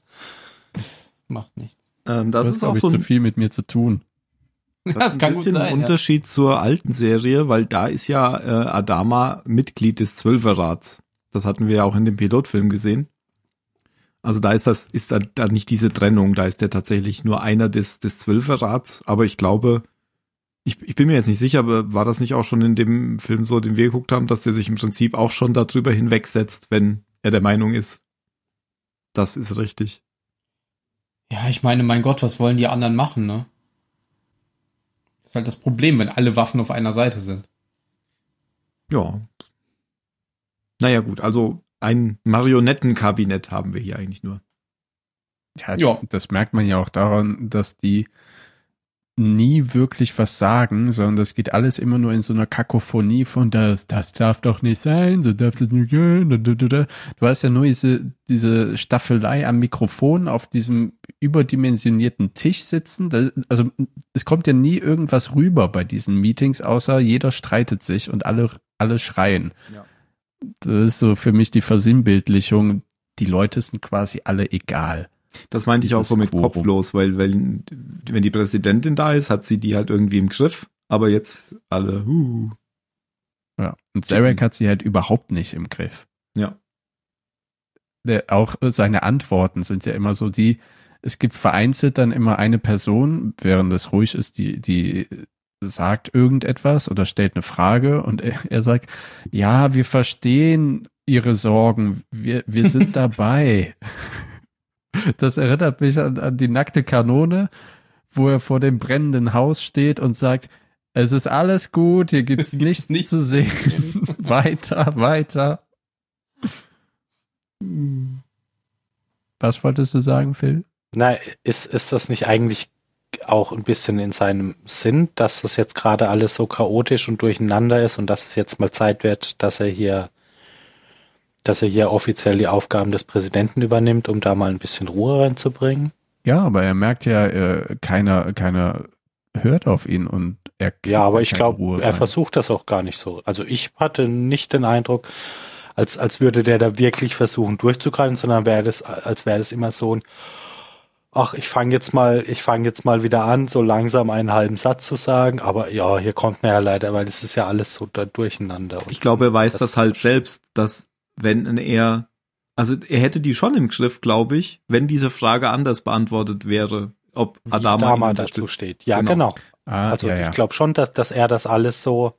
macht nichts. Ähm, das Das ist auch ich so zu ein, viel mit mir zu tun. (laughs) das Das ist kann ein gut bisschen sein. ein Ja. Unterschied zur alten Serie, weil da ist ja äh, Adama Mitglied des Zwölferrats. Das hatten wir ja auch in dem Pilotfilm gesehen. Also da ist das, ist da, da nicht diese Trennung, da ist der tatsächlich nur einer des, des Zwölferrats, aber ich glaube, ich, ich bin mir jetzt nicht sicher, aber war das nicht auch schon in dem Film so, den wir geguckt haben, dass der sich im Prinzip auch schon darüber hinwegsetzt, wenn er der Meinung ist, das ist richtig. Ja, ich meine, mein Gott, was wollen die anderen machen, ne? ist halt das Problem, wenn alle Waffen auf einer Seite sind. Ja. Naja, gut, also ein Marionettenkabinett haben wir hier eigentlich nur. Ja, ja, das merkt man ja auch daran, dass die nie wirklich was sagen, sondern das geht alles immer nur in so einer Kakophonie von das, das darf doch nicht sein, so darf das nicht gehen. Du hast ja nur diese, diese Staffelei am Mikrofon auf diesem überdimensionierten Tisch sitzen. Das, also es kommt ja nie irgendwas rüber bei diesen Meetings, außer jeder streitet sich und alle, alle schreien. Ja. Das ist so für mich die Versinnbildlichung. Die Leute sind quasi alle egal. Das meinte ich auch so mit Quorum. kopflos, weil, weil wenn die Präsidentin da ist, hat sie die halt irgendwie im Griff, aber jetzt alle, uh. Ja, und Zarek hat sie halt überhaupt nicht im Griff. Ja. Der, auch seine Antworten sind ja immer so die, es gibt vereinzelt dann immer eine Person, während es ruhig ist, die, die sagt irgendetwas oder stellt eine Frage und er, er sagt, ja, wir verstehen ihre Sorgen, wir, wir sind (laughs) dabei. Das erinnert mich an, an die nackte Kanone, wo er vor dem brennenden Haus steht und sagt, es ist alles gut, hier gibt's (laughs) nichts, nichts zu sehen. (laughs) weiter, weiter. Was wolltest du sagen, Phil? Na, ist, ist das nicht eigentlich auch ein bisschen in seinem Sinn, dass das jetzt gerade alles so chaotisch und durcheinander ist und dass es jetzt mal Zeit wird, dass er hier dass er hier offiziell die Aufgaben des Präsidenten übernimmt, um da mal ein bisschen Ruhe reinzubringen. Ja, aber er merkt ja, äh, keiner, keiner hört auf ihn und er Ja, aber ich glaube, er versucht das auch gar nicht so. Also ich hatte nicht den Eindruck, als, als würde der da wirklich versuchen durchzugreifen, sondern wäre das, als wäre das immer so ein, ach, ich fange jetzt mal, ich fange jetzt mal wieder an, so langsam einen halben Satz zu sagen, aber ja, hier kommt mir ja leider, weil das ist ja alles so da durcheinander. Ich glaube, er weiß das, das halt selbst, dass wenn er, also er hätte die schon im Griff, glaube ich, wenn diese Frage anders beantwortet wäre, ob Adama, Adama dazu steht. Ja, genau. genau. Ah, also ja, ja. ich glaube schon, dass, dass er das alles so,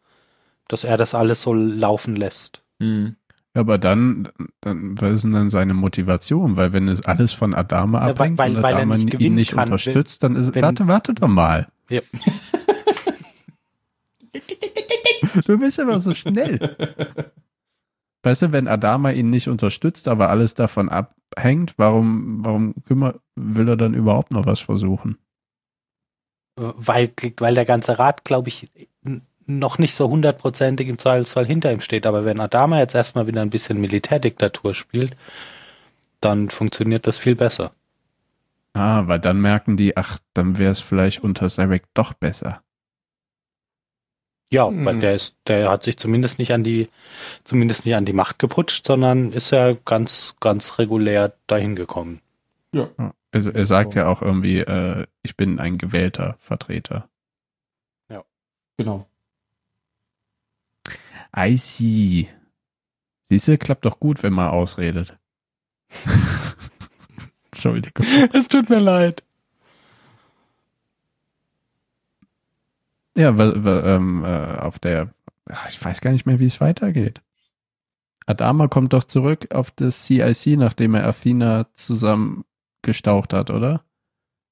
dass er das alles so laufen lässt. Mhm. Aber dann, dann, was ist denn dann seine Motivation? Weil wenn es alles von Adama abhängt weil, weil, und Adama nicht ihn nicht kann, unterstützt, dann ist, wenn, warte, warte doch mal. Ja. (laughs) du bist immer so schnell. (laughs) Weißt du, wenn Adama ihn nicht unterstützt, aber alles davon abhängt, warum, warum kümmer, will er dann überhaupt noch was versuchen? Weil, weil der ganze Rat, glaube ich, noch nicht so hundertprozentig im Zweifelsfall hinter ihm steht. Aber wenn Adama jetzt erstmal wieder ein bisschen Militärdiktatur spielt, dann funktioniert das viel besser. Ah, weil dann merken die, ach, dann wäre es vielleicht unter Zarek doch besser. Ja, hm. weil der ist, der hat sich zumindest nicht an die, zumindest nicht an die Macht geputscht, sondern ist ja ganz, ganz regulär dahin gekommen. Ja. Also er sagt so. ja auch irgendwie, äh, ich bin ein gewählter Vertreter. Ja. Genau. I see. Siehst du, klappt doch gut, wenn man ausredet. (laughs) Entschuldigung. Es tut mir leid. Ja, weil, weil, ähm, äh, auf der, ich weiß gar nicht mehr, wie es weitergeht. Adama kommt doch zurück auf das CIC, nachdem er Athena zusammengestaucht hat, oder?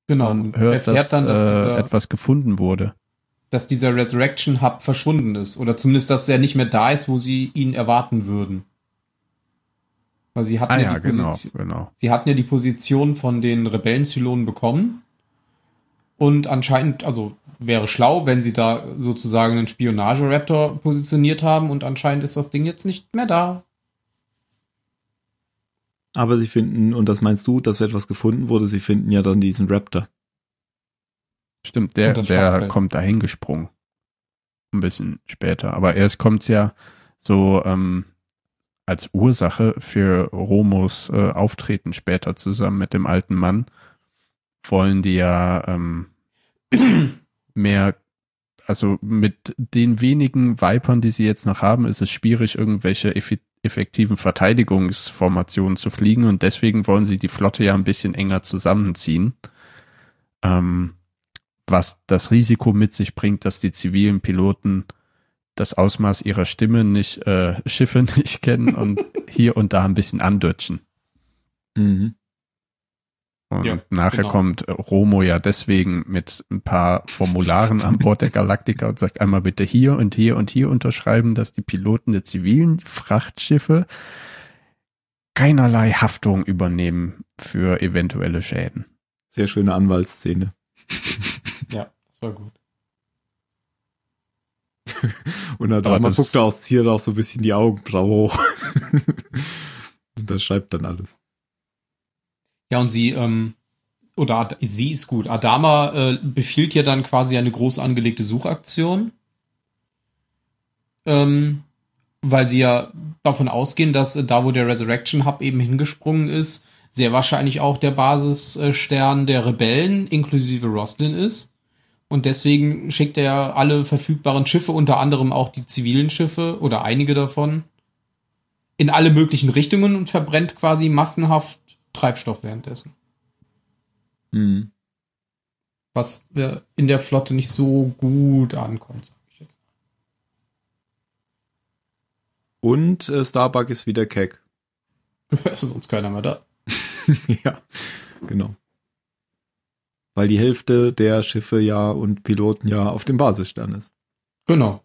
Genau. Und hört, dass, dann, dass äh, dieser, etwas gefunden wurde. Dass dieser Resurrection Hub verschwunden ist. Oder zumindest, dass er nicht mehr da ist, wo sie ihn erwarten würden. Weil sie hatten ah, ja, ja die genau, Position, genau. Sie hatten ja die Position von den Rebellen-Zylonen bekommen. Und anscheinend, also wäre schlau, wenn sie da sozusagen einen Spionage-Raptor positioniert haben und anscheinend ist das Ding jetzt nicht mehr da. Aber sie finden, und das meinst du, dass etwas gefunden wurde, sie finden ja dann diesen Raptor. Stimmt, der, der kommt dahin gesprungen. Ein bisschen später. Aber erst kommt's ja so ähm, als Ursache für Romos äh, Auftreten später zusammen mit dem alten Mann. Wollen die ja ähm, (clears throat) mehr, also mit den wenigen Vipern, die sie jetzt noch haben, ist es schwierig, irgendwelche effektiven Verteidigungsformationen zu fliegen und deswegen wollen sie die Flotte ja ein bisschen enger zusammenziehen. Ähm, was das Risiko mit sich bringt, dass die zivilen Piloten das Ausmaß ihrer Stimme nicht, äh, (laughs) Schiffe nicht kennen und (laughs) hier und da ein bisschen andutschen. Mhm. Und ja, nachher genau. kommt Romo ja deswegen mit ein paar Formularen an Bord der Galaktika und sagt einmal bitte hier und hier und hier unterschreiben, dass die Piloten der zivilen Frachtschiffe keinerlei Haftung übernehmen für eventuelle Schäden. Sehr schöne Anwaltsszene. ja, das war gut. (laughs) und dann man guckt da aus Ziel auch so ein bisschen die Augenbraue hoch. (laughs) und das schreibt dann alles. Ja, und sie, ähm, oder sie ist gut. Adama äh, befiehlt ja dann quasi eine groß angelegte Suchaktion. Ähm, weil sie ja davon ausgehen, dass äh, da, wo der Resurrection Hub eben hingesprungen ist, sehr wahrscheinlich auch der Basisstern der Rebellen inklusive Roslin ist. Und deswegen schickt er alle verfügbaren Schiffe, unter anderem auch die zivilen Schiffe oder einige davon, in alle möglichen Richtungen und verbrennt quasi massenhaft Treibstoff währenddessen. Mhm. Was in der Flotte nicht so gut ankommt, sage ich jetzt mal. Und äh, Starbuck ist wieder keck. (laughs) Es ist sonst keiner mehr da. (laughs) ja, genau. Weil die Hälfte der Schiffe ja und Piloten ja auf dem Basisstern ist. Genau.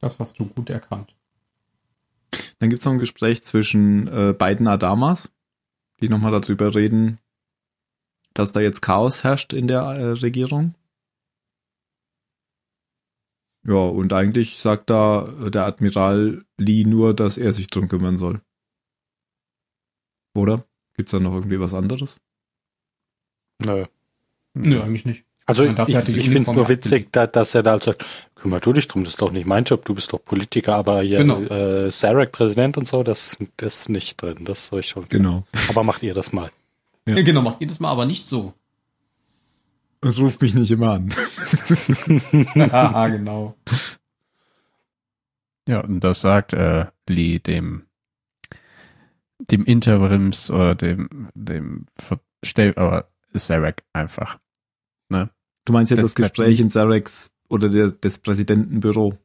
Das hast du gut erkannt. Dann gibt es noch ein Gespräch zwischen äh, beiden Adamas, die nochmal darüber reden, dass da jetzt Chaos herrscht in der äh, Regierung. Ja, und eigentlich sagt da äh, der Admiral Lee nur, dass er sich drum kümmern soll. Oder? Gibt's da noch irgendwie was anderes? Nö. Nö, eigentlich nicht. Also ich, ich finde es nur witzig, da, dass er da sagt, kümmer du dich drum, das ist doch nicht mein Job, du bist doch Politiker, aber hier genau. äh, Sarek Präsident und so, das, das ist nicht drin, das soll ich schon. Genau. Aber macht ihr das mal. Ja. ja genau, macht ihr das mal, aber nicht so. Es ruft mich nicht immer an. (laughs) ja, genau. Ja, und das sagt äh, Lee dem dem Interims oder dem dem Verstell aber Sarek einfach. Ne? Du meinst jetzt das, das Gespräch in Sareks oder der, des Präsidentenbüro?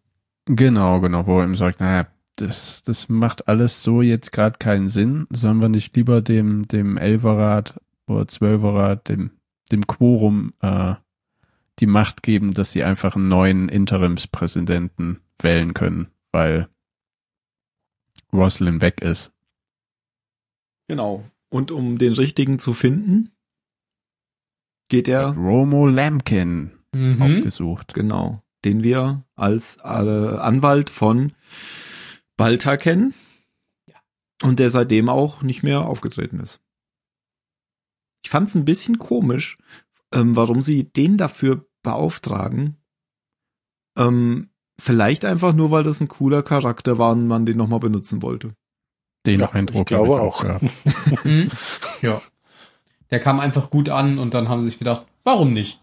Genau, genau, wo er ihm sagt, naja, das, das macht alles so jetzt gerade keinen Sinn. Sollen wir nicht lieber dem, dem Elferrat oder Zwölferrat, dem, dem Quorum äh, die Macht geben, dass sie einfach einen neuen Interimspräsidenten wählen können, weil Roslyn weg ist. Genau. Und um den richtigen zu finden, geht er. Romo Lampkin mhm. aufgesucht. Genau. Den wir als äh, Anwalt von Balta kennen. Ja. Und der seitdem auch nicht mehr aufgetreten ist. Ich fand es ein bisschen komisch, ähm, warum sie den dafür beauftragen. Ähm, vielleicht einfach nur, weil das ein cooler Charakter war und man den nochmal benutzen wollte. Den ja, Eindruck ich glaube auch. Ja. (laughs) Mhm. ja. Der kam einfach gut an und dann haben sie sich gedacht, warum nicht?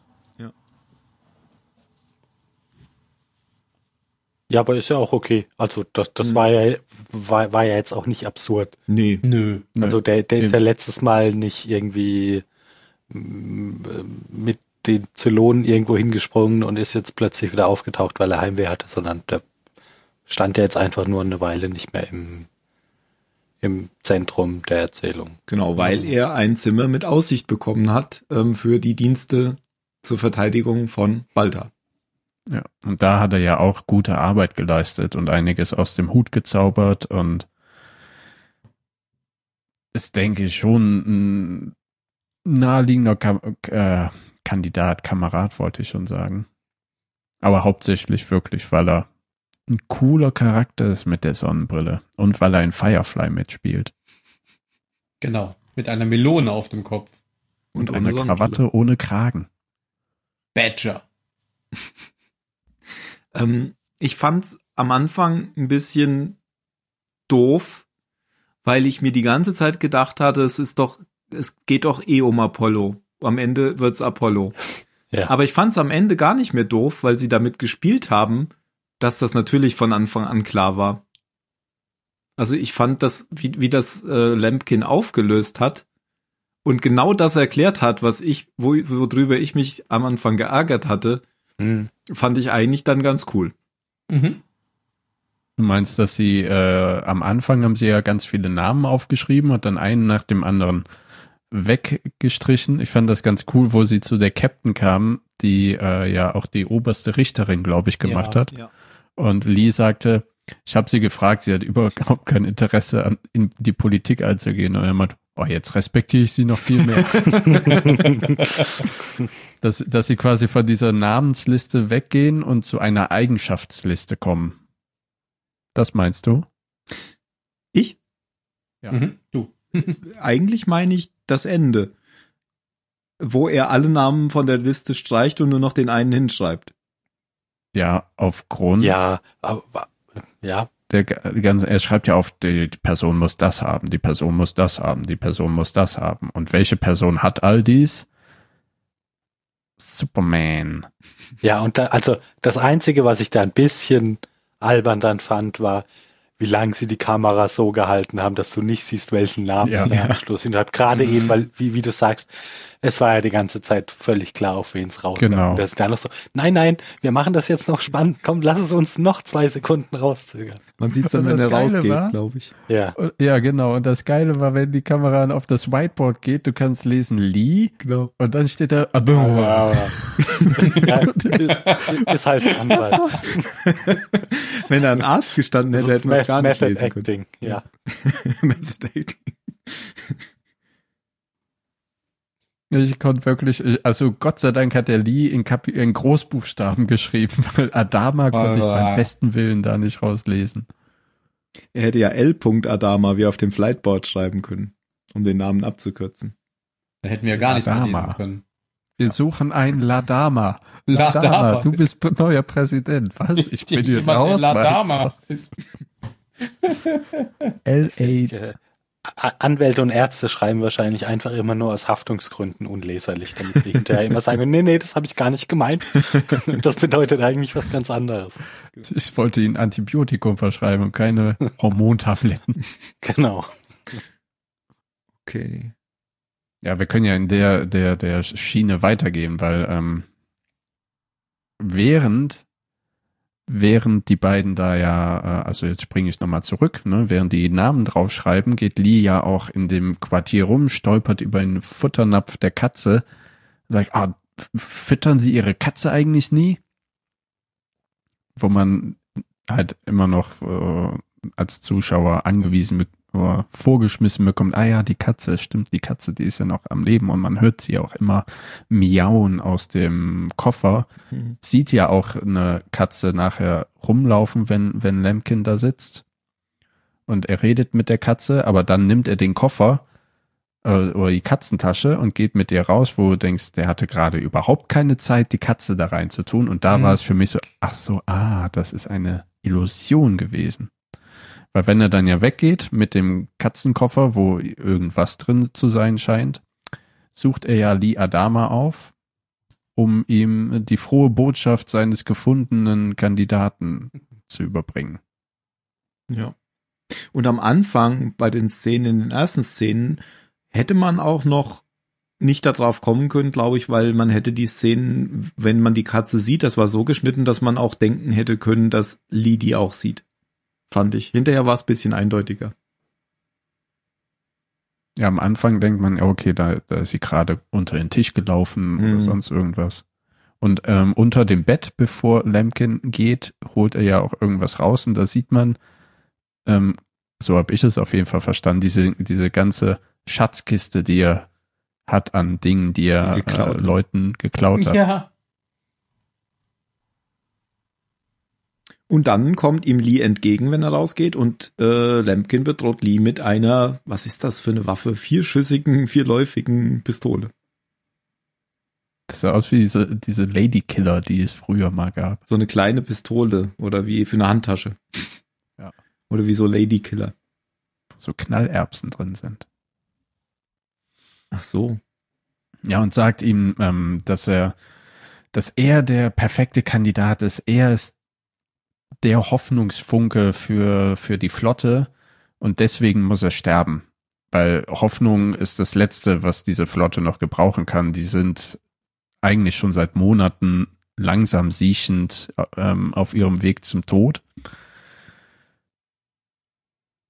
Ja, aber ist ja auch okay. Also das, das mhm. war ja war, war ja jetzt auch nicht absurd. Nee. Nö. Also der, der ist ja letztes Mal nicht irgendwie mm, mit den Zylonen irgendwo hingesprungen und ist jetzt plötzlich wieder aufgetaucht, weil er Heimweh hatte, sondern der stand ja jetzt einfach nur eine Weile nicht mehr im im Zentrum der Erzählung. Genau, weil er ein Zimmer mit Aussicht bekommen hat ähm, für die Dienste zur Verteidigung von Balta. Ja, und da hat er ja auch gute Arbeit geleistet und einiges aus dem Hut gezaubert und ist, denke ich, schon ein naheliegender Kam äh, Kandidat, Kamerad, wollte ich schon sagen. Aber hauptsächlich wirklich, weil er ein cooler Charakter ist mit der Sonnenbrille und weil er in Firefly mitspielt. Genau, mit einer Melone auf dem Kopf. Und, und einer Krawatte ohne Kragen. Badger. Ähm, ich fand's am Anfang ein bisschen doof, weil ich mir die ganze Zeit gedacht hatte, es ist doch, es geht doch eh um Apollo. Am Ende wird's Apollo. (laughs) Ja. Aber ich fand's am Ende gar nicht mehr doof, weil sie damit gespielt haben, dass das natürlich von Anfang an klar war. Also ich fand das, wie, wie das äh, Lampkin aufgelöst hat und genau das erklärt hat, was ich, wo, worüber ich mich am Anfang geärgert hatte, mhm. fand ich eigentlich dann ganz cool. Mhm. Du meinst, dass sie äh, am Anfang haben sie ja ganz viele Namen aufgeschrieben und dann einen nach dem anderen weggestrichen. Ich fand das ganz cool, wo sie zu der Captain kam, die äh, ja auch die oberste Richterin, glaube ich, gemacht ja, hat. Ja. Und Lee sagte, ich habe sie gefragt, sie hat überhaupt kein Interesse an in die Politik einzugehen. Und er meinte, oh, jetzt respektiere ich sie noch viel mehr. (laughs) dass, dass sie quasi von dieser Namensliste weggehen und zu einer Eigenschaftsliste kommen. Das meinst du? Ich? Ja. Mhm, du. (laughs) Eigentlich meine ich das Ende. Wo er alle Namen von der Liste streicht und nur noch den einen hinschreibt. Ja, aufgrund. Ja, aber, ja. Der ganze, er schreibt ja auf, die, die Person muss das haben, die Person muss das haben, die Person muss das haben. Und welche Person hat all dies? Superman. Ja, und da, also das Einzige, was ich da ein bisschen albern dann fand, war, wie lange sie die Kamera so gehalten haben, dass du nicht siehst, welchen Namen ja, der ja. Schluss hinschreibt. Gerade eben, weil, wie, wie du sagst, es war ja die ganze Zeit völlig klar, auf wen es rauskommt. Genau. Das ist dann noch so, nein, nein, wir machen das jetzt noch spannend. Komm, lass es uns noch zwei Sekunden rauszögern. Man sieht es dann, wenn er rausgeht, glaube ich. Ja. Ja, genau. Und das Geile war, wenn die Kamera auf das Whiteboard geht, du kannst lesen Lee. Genau. Und dann steht da, ah, ja, (laughs) ja, ist halt Anwalt. (laughs) wenn da ein Arzt gestanden hätte, hätte man es gar nicht Method lesen Acting, können. ja. (laughs) Method Acting. Ich konnte wirklich, also Gott sei Dank hat der Lee in, Kapi in Großbuchstaben geschrieben, weil Adama konnte ich beim besten Willen da nicht rauslesen. Er hätte ja L. Adama wie auf dem Flightboard schreiben können, um den Namen abzukürzen. Da hätten wir ja gar nichts lesen können. Wir ja. suchen einen Ladama. (laughs) Ladama. Ladama. Du bist neuer Präsident. Was? Ist ich bin hier raus. Ladama. L.A. Anwälte und Ärzte schreiben wahrscheinlich einfach immer nur aus Haftungsgründen unleserlich, damit die hinterher immer sagen, nee, nee, das habe ich gar nicht gemeint. (laughs) das bedeutet eigentlich was ganz anderes. Ich wollte ihnen Antibiotikum verschreiben und keine Hormontabletten. (laughs) genau. Okay. Ja, wir können ja in der, der, der Schiene weitergehen, weil ähm, während während die beiden da ja, äh, also jetzt springe ich nochmal zurück, ne, während die Namen draufschreiben, geht Lee ja auch in dem Quartier rum, stolpert über den Futternapf der Katze, sagt, ah, füttern Sie Ihre Katze eigentlich nie? Wo man halt immer noch äh, als Zuschauer angewiesen vorgeschmissen bekommt, ah ja, die Katze, stimmt, die Katze, die ist ja noch am Leben und man hört sie auch immer miauen aus dem Koffer. Mhm. Sieht ja auch eine Katze nachher rumlaufen, wenn, wenn Lemkin da sitzt. Und er redet mit der Katze, aber dann nimmt er den Koffer äh, oder die Katzentasche und geht mit ihr raus, wo du denkst, der hatte gerade überhaupt keine Zeit, die Katze da rein zu tun. Und da mhm. war es für mich so, ach so, ah, das ist eine Illusion gewesen. Weil wenn er dann ja weggeht mit dem Katzenkoffer, wo irgendwas drin zu sein scheint, sucht er ja Lee Adama auf, um ihm die frohe Botschaft seines gefundenen Kandidaten zu überbringen. Ja. Und am Anfang, bei den Szenen, in den ersten Szenen, hätte man auch noch nicht darauf kommen können, glaube ich, weil man hätte die Szenen, wenn man die Katze sieht, das war so geschnitten, dass man auch denken hätte können, dass Lee die auch sieht fand ich. Hinterher war es bisschen eindeutiger. Ja, am Anfang denkt man, okay, da, da ist sie gerade unter den Tisch gelaufen mhm. oder sonst irgendwas. Und ähm, unter dem Bett, bevor Lemkin geht, holt er ja auch irgendwas raus und da sieht man, ähm, so habe ich es auf jeden Fall verstanden, diese, diese ganze Schatzkiste, die er hat an Dingen, die er äh, Leuten geklaut hat. Ja. Und dann kommt ihm Lee entgegen, wenn er rausgeht, und äh, Lampkin bedroht Lee mit einer, was ist das für eine Waffe? Vierschüssigen, vierläufigen Pistole. Das sah aus wie diese, diese Ladykiller, die es früher mal gab. So eine kleine Pistole oder wie für eine Handtasche. Ja. Oder wie so Ladykiller. So Knallerbsen drin sind. Ach so. Ja, und sagt ihm, ähm, dass er, dass er der perfekte Kandidat ist. Er ist der Hoffnungsfunke für, für die Flotte und deswegen muss er sterben. Weil Hoffnung ist das Letzte, was diese Flotte noch gebrauchen kann. Die sind eigentlich schon seit Monaten langsam siechend ähm, auf ihrem Weg zum Tod.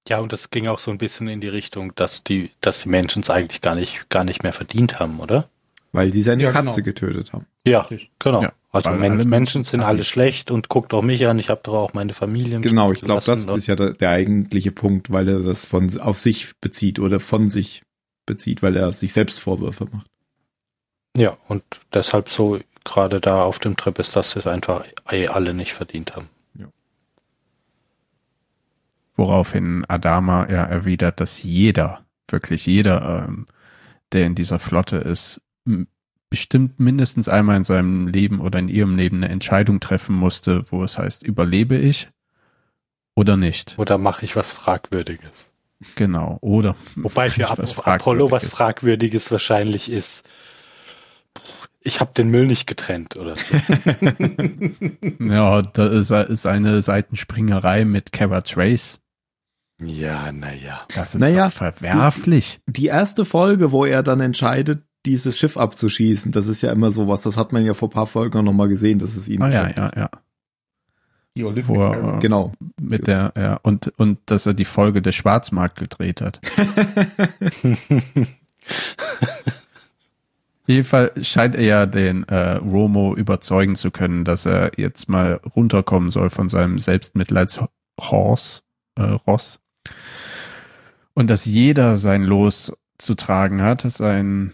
Ja, und das ging auch so ein bisschen in die Richtung, dass die, dass die Menschen es eigentlich gar nicht, gar nicht mehr verdient haben, oder? Weil sie seine ja, Katze genau. getötet haben. Ja, genau. Ja, also Men Menschen sind alle schlecht und guckt auch mich an, ich habe doch auch meine Familie. Genau, ich glaube, das ist ja der, der, eigentliche Punkt, weil er das von auf sich bezieht oder von sich bezieht, weil er sich selbst Vorwürfe macht. Ja, und deshalb so gerade da auf dem Trip ist, dass sie es einfach eh alle nicht verdient haben. Ja. Woraufhin Adama ja erwidert, dass jeder, wirklich jeder, ähm, der in dieser Flotte ist, bestimmt mindestens einmal in seinem Leben oder in ihrem Leben eine Entscheidung treffen musste, wo es heißt, überlebe ich oder nicht. Oder mache ich was Fragwürdiges. Genau, oder. Wobei für was Apollo was Fragwürdiges wahrscheinlich ist, ich habe den Müll nicht getrennt oder so. (laughs) ja, da ist, ist eine Seitenspringerei mit Kara Trace. Ja, naja. Das ist naja, verwerflich. Die, die erste Folge, wo er dann entscheidet, dieses Schiff abzuschießen, das ist ja immer sowas, das hat man ja vor paar Folgen auch nochmal gesehen, dass es ihn. Ah, ja, ja, ja. Die Olympic Genau. Mit der, ja, und, und dass er die Folge der Schwarzmarkt gedreht hat. (laughs) Jedenfalls scheint er ja den äh, Romo überzeugen zu können, dass er jetzt mal runterkommen soll von seinem Selbstmitleidshorse, äh, Ross. Und dass jeder sein Los zu tragen hat, sein,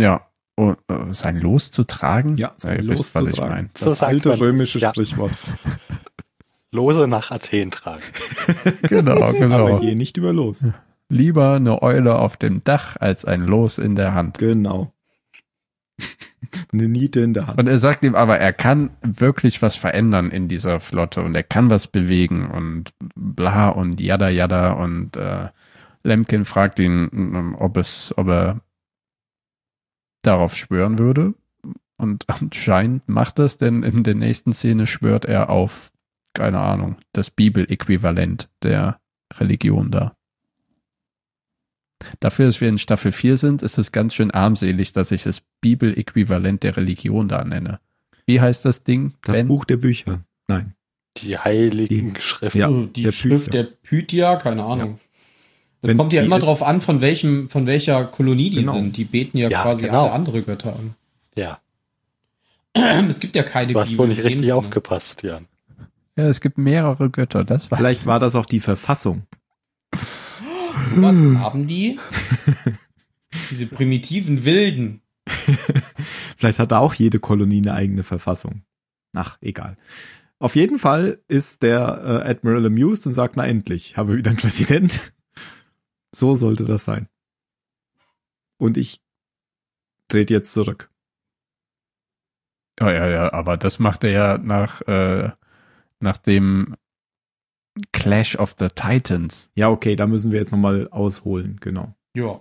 ja, uh, sein Los zu tragen? Ja, sein ja, Los wisst, zu tragen. Das, das alte römische ja. Sprichwort. (laughs) Lose nach Athen tragen. genau, (laughs) genau. Aber geh nicht über Los. Lieber eine Eule auf dem Dach als ein Los in der Hand. Genau. eine Niete in der Hand. Und er sagt ihm aber, er kann wirklich was verändern in dieser Flotte und er kann was bewegen und bla und jada jada und äh, Lemkin fragt ihn, ob es, ob er darauf schwören würde. Und anscheinend macht das, denn in der nächsten Szene schwört er auf, keine Ahnung, das Bibeläquivalent der Religion da. Dafür, dass wir in Staffel 4 sind, ist es ganz schön armselig, dass ich das Bibeläquivalent der Religion da nenne. Wie heißt das Ding? Das ben? Buch der Bücher. Nein. Die heiligen Schriften. Ja, die der Schrift Bücher. der Pythia, keine Ahnung. Ja. Das Wenn's kommt ja immer drauf an, von welchem, von welcher Kolonie die genau. sind. Die beten ja, ja quasi genau. alle andere Götter an. Ja. (clears throat) Es gibt ja keine Du hast wohl nicht richtig aufgepasst, Jan. Ja, es gibt mehrere Götter. Das war Vielleicht war das auch die Verfassung. (gasps) Was haben die? (laughs) Diese primitiven Wilden. (laughs) Vielleicht hat da auch jede Kolonie eine eigene Verfassung. Ach, egal. Auf jeden Fall ist der äh, Admiral amused und sagt, na endlich, habe wieder einen Präsident. So sollte das sein. Und ich dreht jetzt zurück. Ja, ja, ja, aber das macht er ja nach, äh, nachdem Clash of the Titans. Ja, okay, da müssen wir jetzt nochmal ausholen, genau. Ja.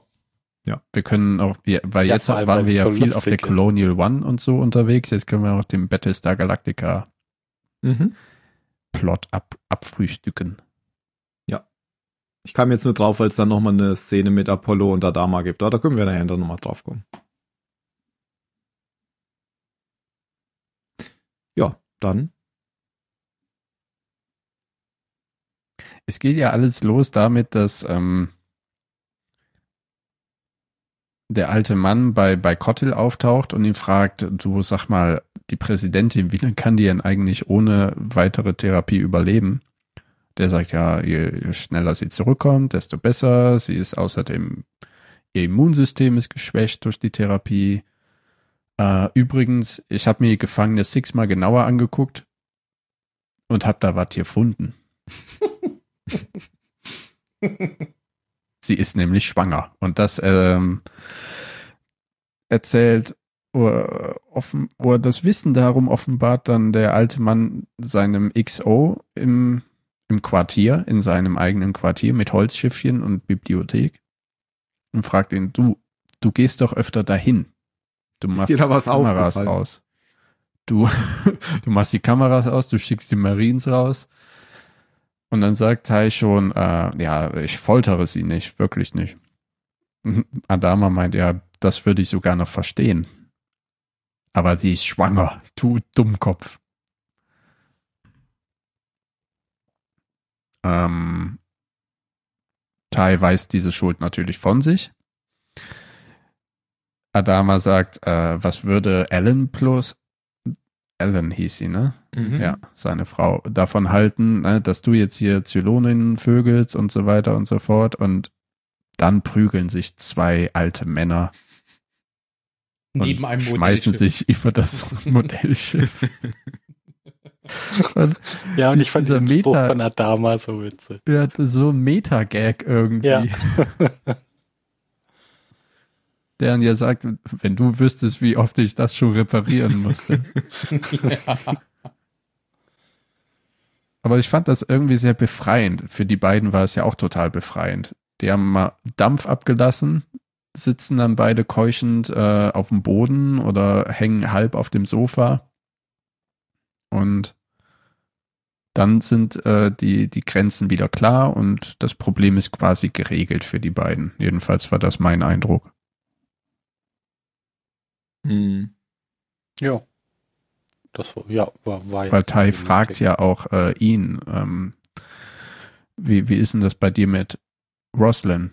Ja. Wir können auch, ja, weil ja, jetzt allem, waren wir ja viel auf der Colonial One und so unterwegs, jetzt können wir auch den Battlestar Galactica mhm. Plot ab, abfrühstücken. Ich kam jetzt nur drauf, weil es dann nochmal eine Szene mit Apollo und Adama gibt. Da, da können wir nachher dann nochmal drauf kommen. Ja, dann Es geht ja alles los damit, dass ähm, der alte Mann bei, bei Kottel auftaucht und ihn fragt, du sag mal, die Präsidentin, wie lange kann die denn eigentlich ohne weitere Therapie überleben? Der sagt, ja, je, je schneller sie zurückkommt, desto besser. Sie ist außerdem, ihr Immunsystem ist geschwächt durch die Therapie. Äh, übrigens, ich habe mir Gefangene Six mal genauer angeguckt und habe da was gefunden. (laughs) Sie ist nämlich schwanger. Und das ähm, erzählt oder, offen, oder das Wissen darum offenbart dann der alte Mann seinem XO im, im Quartier, in seinem eigenen Quartier mit Holzschiffchen und Bibliothek und fragt ihn, du, du gehst doch öfter dahin. Du machst was Kameras aus. Du, (laughs) du machst die Kameras aus, du schickst die Marines raus, und dann sagt Tai schon, äh, ja, ich foltere sie nicht, wirklich nicht. (laughs) Adama meint, ja, das würde ich sogar noch verstehen. Aber sie ist schwanger, du Dummkopf. Ähm, Tai weist diese Schuld natürlich von sich. Adama sagt, äh, was würde Ellen plus Ellen hieß sie, ne? Mhm. Ja, seine Frau, davon halten, ne, dass du jetzt hier Zyloninnen vögelst und so weiter und so fort. Und dann prügeln sich zwei alte Männer neben einem schmeißen sich (laughs) über das (laughs) Modellschiff. (laughs) und (laughs) ja, und ich fand dieser Meta Spruch von Adama so witzig. Ja, so ein Meta-Gag irgendwie. Ja. (laughs) Der dann ja sagt, wenn du wüsstest, wie oft ich das schon reparieren musste. ja. (laughs) Aber ich fand das irgendwie sehr befreiend. Für die beiden war es ja auch total befreiend. Die haben mal Dampf abgelassen, sitzen dann beide keuchend äh, auf dem Boden oder hängen halb auf dem Sofa. Und dann sind äh, die, die Grenzen wieder klar und das Problem ist quasi geregelt für die beiden. Jedenfalls war das mein Eindruck. Hm. Ja. Das war, ja, war, war Weil Tai fragt ja auch äh, ihn, ähm, wie, wie ist denn das bei dir mit Roslyn?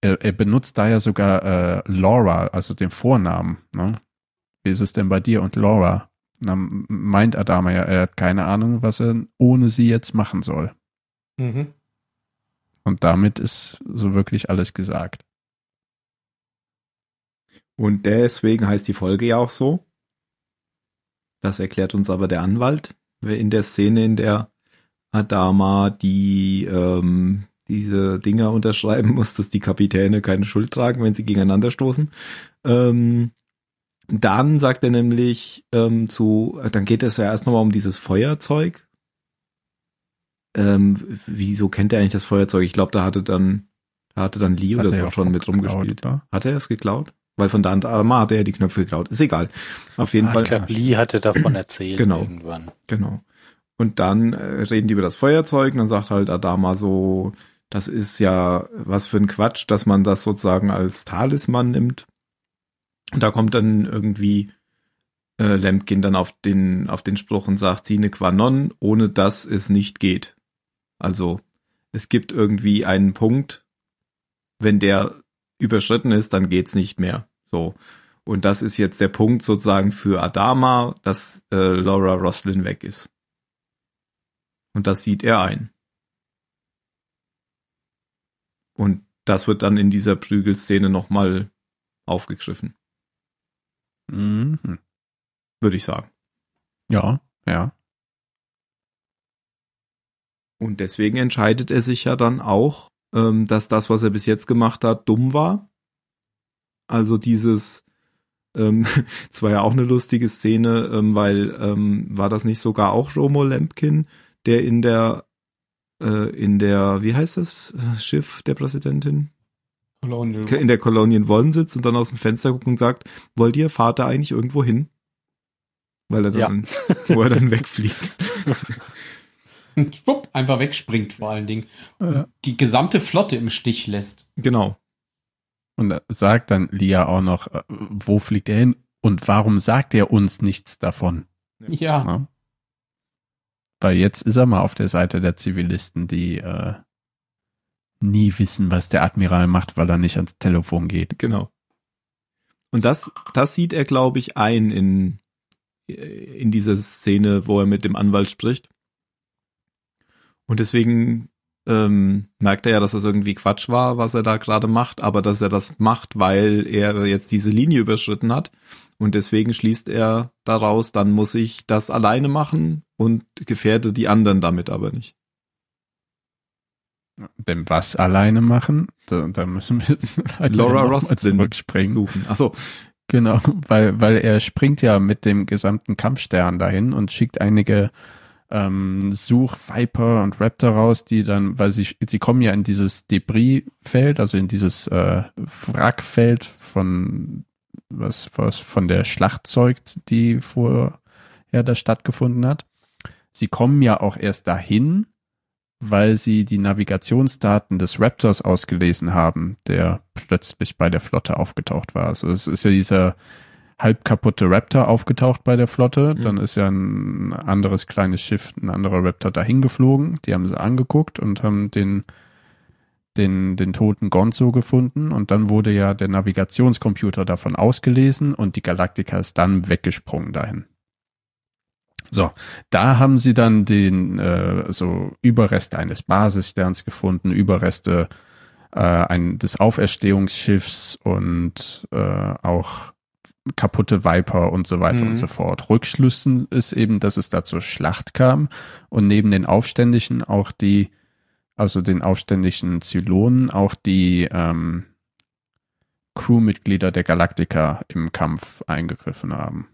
Er, er benutzt da ja sogar äh, Laura, also den Vornamen. Ne? Wie ist es denn bei dir und Laura? Dann meint Adama ja, er hat keine Ahnung, was er ohne sie jetzt machen soll. Mhm. Und damit ist so wirklich alles gesagt. Und deswegen heißt die Folge ja auch so. Das erklärt uns aber der Anwalt in der Szene, in der Adama die ähm, diese Dinger unterschreiben muss, dass die Kapitäne keine Schuld tragen, wenn sie gegeneinander stoßen. Ähm, dann sagt er nämlich ähm, zu, dann geht es ja erst nochmal um dieses Feuerzeug. Ähm, wieso kennt er eigentlich das Feuerzeug? Ich glaube, da hatte dann, da hatte dann Lee oder so schon mit rumgespielt. Geklaut, hat er es geklaut? Weil von da an hat er ja die Knöpfe geklaut. Ist egal. Auf jeden ah, Fall. Ich glaube, Lee hatte davon erzählt (clears throat) genau, irgendwann. Genau. Und dann äh, reden die über das Feuerzeug und dann sagt halt Adama so, das ist ja was für ein Quatsch, dass man das sozusagen als Talisman nimmt. Und da kommt dann irgendwie äh, Lemkin dann auf den, auf den Spruch und sagt, sine qua non, ohne dass es nicht geht. Also es gibt irgendwie einen Punkt, wenn der überschritten ist, dann geht's nicht mehr. So. Und das ist jetzt der Punkt sozusagen für Adama, dass äh, Laura Roslin weg ist. Und das sieht er ein. Und das wird dann in dieser Prügelszene nochmal aufgegriffen. Mhm. Würde ich sagen. Ja, ja. Und deswegen entscheidet er sich ja dann auch, ähm, dass das, was er bis jetzt gemacht hat, dumm war. Also dieses, ähm, (laughs) es war ja auch eine lustige Szene, ähm, weil ähm, war das nicht sogar auch Romo Lempkin, der in der äh, in der, wie heißt das äh, Schiff der Präsidentin? Colonial in der Colonial One sitzt und dann aus dem Fenster guckt und sagt, wollt ihr Vater eigentlich irgendwo hin? Weil er dann, ja. wo er dann (laughs) wegfliegt. Und schwupp, einfach wegspringt vor allen Dingen. Ja. Die gesamte Flotte im Stich lässt. Genau. Und sagt dann Lia auch noch, äh, wo fliegt er hin und warum sagt er uns nichts davon? Ja. ja. Weil jetzt ist er mal auf der Seite der Zivilisten, die äh, nie wissen, was der Admiral macht, weil er nicht ans Telefon geht. Genau. Und das, das sieht er, glaube ich, ein in, in dieser Szene, wo er mit dem Anwalt spricht. Und deswegen ähm, merkt er ja, dass das irgendwie Quatsch war, was er da gerade macht, aber dass er das macht, weil er jetzt diese Linie überschritten hat und deswegen schließt er daraus, dann muss ich das alleine machen und gefährde die anderen damit aber nicht. Denn was alleine machen? Da, da müssen wir jetzt (laughs) Laura Ross zurückspringen. Suchen. Ach so. Genau, weil, weil er springt ja mit dem gesamten Kampfstern dahin und schickt einige ähm, Such Viper und Raptor raus, die dann, weil sie, sie kommen ja in dieses Debris-Feld, also in dieses äh, Wrackfeld von was, was von der Schlacht zeugt, die vorher da stattgefunden hat. Sie kommen ja auch erst dahin, weil sie die Navigationsdaten des Raptors ausgelesen haben, der plötzlich bei der Flotte aufgetaucht war. Also es ist ja dieser halb kaputte Raptor aufgetaucht bei der Flotte. Mhm. Dann ist ja ein anderes kleines Schiff, ein anderer Raptor dahin geflogen. Die haben sie angeguckt und haben den den, den toten Gonzo gefunden und dann wurde ja der Navigationscomputer davon ausgelesen und die Galaktika ist dann weggesprungen dahin. So, da haben sie dann den äh, so Überreste eines Basissterns gefunden, Überreste äh, ein, des Auferstehungsschiffs und äh, auch kaputte Viper und so weiter mhm. und so fort. Rückschlüssen ist eben, dass es da zur Schlacht kam und neben den Aufständischen auch die, also den aufständischen Zylonen, auch die ähm, Crewmitglieder der Galaktika im Kampf eingegriffen haben.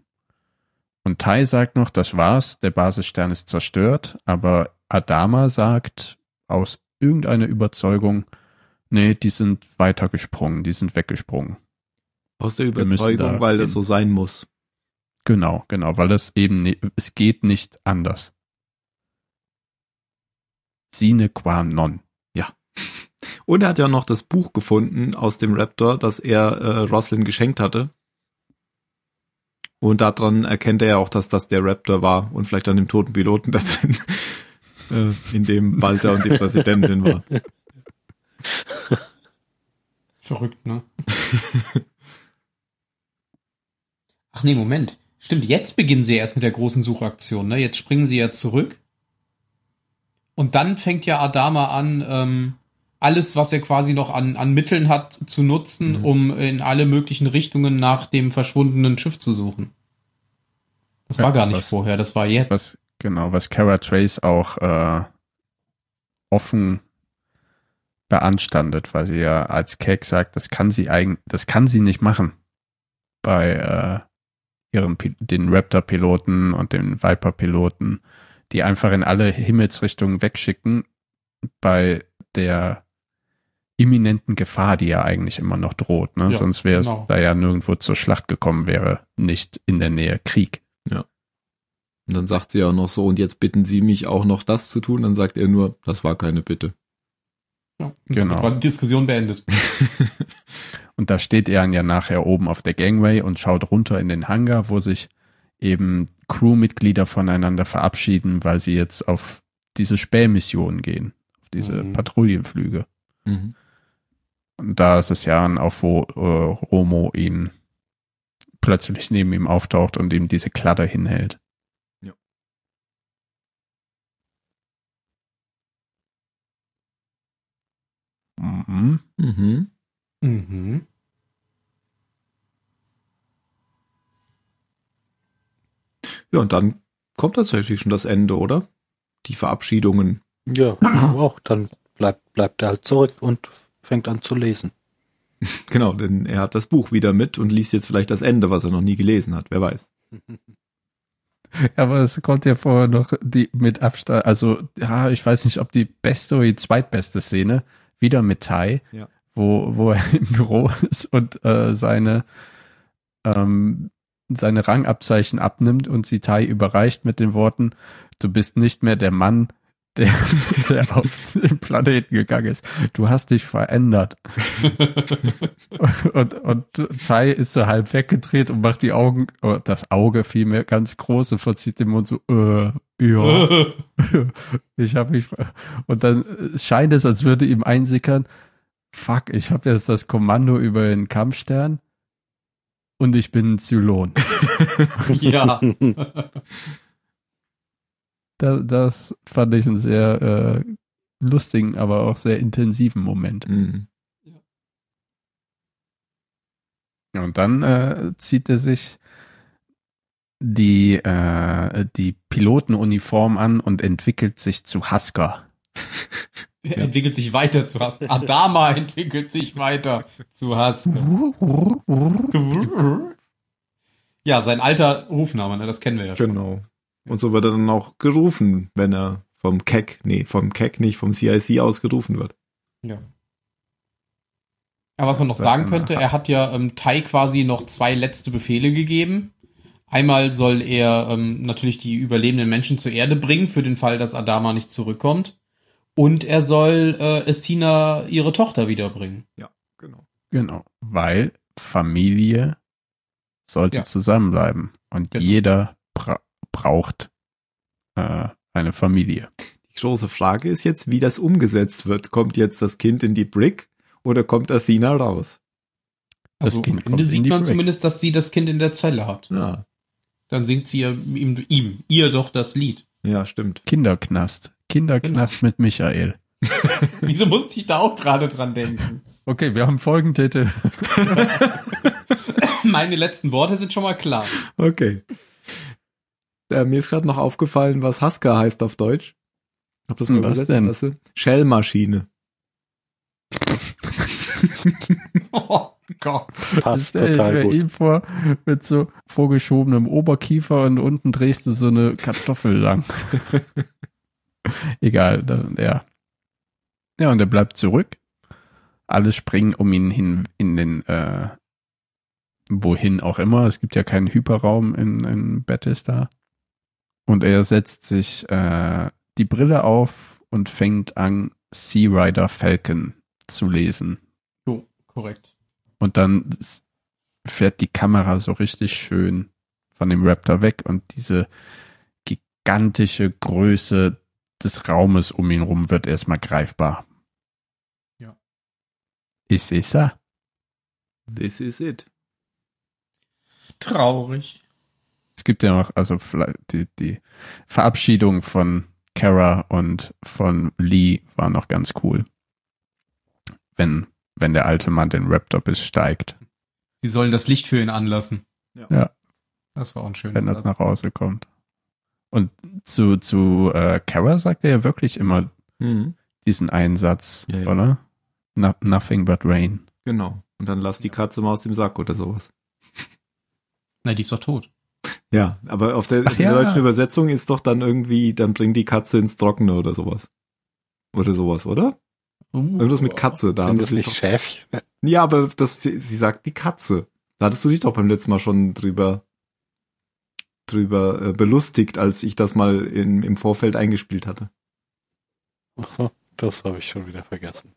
Und Tai sagt noch, das war's, der Basisstern ist zerstört, aber Adama sagt aus irgendeiner Überzeugung, nee, die sind weitergesprungen, die sind weggesprungen. Aus der Überzeugung, da weil das so sein muss. Genau, genau, weil das eben, es geht nicht anders. Sine qua non. Ja. Und er hat ja noch das Buch gefunden aus dem Raptor, das er äh, Roslyn geschenkt hatte. Und daran erkennt er ja auch, dass das der Raptor war und vielleicht an dem toten Piloten da drin, (laughs) äh, in dem Walter und die Präsidentin war. (laughs) Verrückt, ne? (laughs) Ach nee, Moment. Stimmt, jetzt beginnen sie erst mit der großen Suchaktion, ne? Jetzt springen sie ja zurück. Und dann fängt ja Adama an, ähm, alles, was er quasi noch an, an Mitteln hat, zu nutzen, mhm. um in alle möglichen Richtungen nach dem verschwundenen Schiff zu suchen. Das ja, war gar nicht was, vorher, das war jetzt. Was, genau, was Kara Trace auch äh, offen beanstandet, weil sie ja als Cake sagt, das kann sie eigentlich, das kann sie nicht machen. Bei äh, ihren den Raptor-Piloten und den Viper-Piloten, die einfach in alle Himmelsrichtungen wegschicken, bei der imminenten Gefahr, die ja eigentlich immer noch droht. Ne? Ja, Sonst wäre es genau. da ja nirgendwo zur Schlacht gekommen, wäre nicht in der Nähe Krieg. Ja. Und dann sagt sie auch noch so, und jetzt bitten Sie mich auch noch das zu tun. Dann sagt er nur, das war keine Bitte. Ja, genau. War die Diskussion beendet. (laughs) Und da steht er ja nachher oben auf der Gangway und schaut runter in den Hangar, wo sich eben Crewmitglieder voneinander verabschieden, weil sie jetzt auf diese Spähmission gehen, auf diese mhm. Patrouillenflüge. Mhm. Da ist es ja auch, wo äh, Romo ihn plötzlich neben ihm auftaucht und ihm diese Kladder hinhält. Ja. Mhm. Mhm. Mhm. Ja, und dann kommt tatsächlich schon das Ende, oder? Die Verabschiedungen. Ja, (clears throat) auch. Dann bleibt, bleibt er halt zurück und fängt an zu lesen. (laughs) Genau, denn er hat das Buch wieder mit und liest jetzt vielleicht das Ende, was er noch nie gelesen hat, wer weiß. (laughs) Aber es kommt ja vorher noch die mit Abstand, also ja, ich weiß nicht, ob die beste oder die zweitbeste Szene, wieder mit Tai, ja. wo, wo er im Büro ist und äh, seine ähm, seine Rangabzeichen abnimmt und sie Tai überreicht mit den Worten, du bist nicht mehr der Mann, der, (laughs) der auf den Planeten gegangen ist. Du hast dich verändert. (laughs) und, und Tai ist so halb weggedreht und macht die Augen, oh, das Auge fiel mir ganz groß und verzieht den Mund so, äh, ja. (laughs) ich habe mich, und dann scheint es, als würde ihm einsickern, fuck, ich habe jetzt das Kommando über den Kampfstern und ich bin Zylon. ja. Das, das fand ich einen sehr äh, lustigen, aber auch sehr intensiven Moment. Mhm. Ja, und dann äh, zieht er sich die, äh, die Pilotenuniform an und entwickelt sich zu Husker. (laughs) Er entwickelt sich weiter zu Hass. Adama (laughs) entwickelt sich weiter zu Hass. (laughs) Ja, sein alter Rufname, ne, das kennen wir ja schon. Genau. Und so wird er dann auch gerufen, wenn er vom Keck, nee, vom Keck nicht, vom CIC aus gerufen wird. Ja. Aber was man noch sagen könnte, er hat ja ähm, Tai quasi noch zwei letzte Befehle gegeben. Einmal soll er ähm, natürlich die überlebenden Menschen zur Erde bringen, für den Fall, dass Adama nicht zurückkommt. Und er soll äh, Essina ihre Tochter wiederbringen. Ja, genau. Genau, weil Familie sollte ja. zusammenbleiben und genau. jeder bra braucht äh, eine Familie. Die große Frage ist jetzt, wie das umgesetzt wird. Kommt jetzt das Kind in die Brick oder kommt Athena raus? Also am Ende sieht man Brick. zumindest, dass sie das Kind in der Zelle hat. Ja. Dann singt sie ihm, ihm ihr doch das Lied. Ja, stimmt. Kinderknast. Kinderknast genau. mit Michael. (laughs) Wieso musste ich da auch gerade dran denken? Okay, wir haben Folgentitel. (laughs) Meine letzten Worte sind schon mal klar. Okay. Äh, mir ist gerade noch aufgefallen, was Haska heißt auf Deutsch. Hab das mal was denn? Lasse. Shellmaschine. (laughs) oh Gott. Passt total gut. ihm vor mit so vorgeschobenem Oberkiefer und unten drehst du so eine Kartoffel lang. (laughs) Egal, dann, ja. Ja, und er bleibt zurück. Alle springen um ihn hin in den, äh, wohin auch immer. Es gibt ja keinen Hyperraum in, in Battlestar. Und er setzt sich äh, die Brille auf und fängt an, Sea Rider Falcon zu lesen. Oh, korrekt. Und dann fährt die Kamera so richtig schön von dem Raptor weg und diese gigantische Größe des Raumes um ihn rum wird erstmal greifbar. Ja. Ist es er? This is it. Traurig. Es gibt ja noch, also die, die Verabschiedung von Kara und von Lee war noch ganz cool. Wenn, wenn der alte Mann den Raptor besteigt. Sie sollen das Licht für ihn anlassen. Ja. ja. Das war auch ein schöner Wenn das nach Hause kommt. Und zu, zu äh, Kara sagt er ja wirklich immer mhm. diesen Einsatz, ja, ja. oder? No, nothing but rain. Genau. Und dann lass die Katze mal aus dem Sack oder sowas. Nein, die ist doch tot. Ja, aber auf der, der deutschen Übersetzung ist doch dann irgendwie, dann bringt die Katze ins Trockene oder sowas. Oder sowas, oder? Uh, Irgendwas mit Katze. Da sind das nicht doch, Schäfchen? Ja, aber das, sie, sie sagt die Katze. Da hattest du dich doch beim letzten Mal schon drüber drüber äh, belustigt, als ich das mal in, im Vorfeld eingespielt hatte. Das habe ich schon wieder vergessen.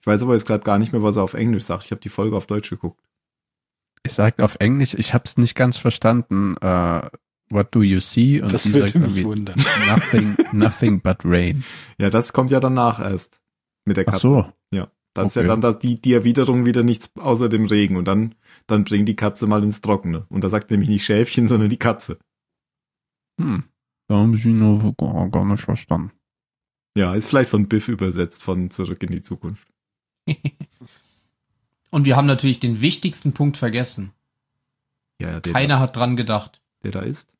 Ich weiß aber jetzt gerade gar nicht mehr, was er auf Englisch sagt. Ich habe die Folge auf Deutsch geguckt. Ich sagt auf Englisch, ich habe es nicht ganz verstanden. Uh, what do you see? Und das würde mich wundern. (laughs) Nothing, nothing but rain. Ja, das kommt ja danach erst mit der Katze. Ach so. Ja. Das okay. ist ja dann das, die, die Erwiderung wieder nichts außer dem Regen und dann, dann bring die Katze mal ins Trockene. Und da sagt nämlich nicht Schäfchen, (laughs) sondern die Katze. Hm. Da haben sie nur gar nicht verstanden. Ja, ist vielleicht von Biff übersetzt, von Zurück in die Zukunft. (laughs) und wir haben natürlich den wichtigsten Punkt vergessen. Ja, ja, Keiner da, hat dran gedacht. Der da ist?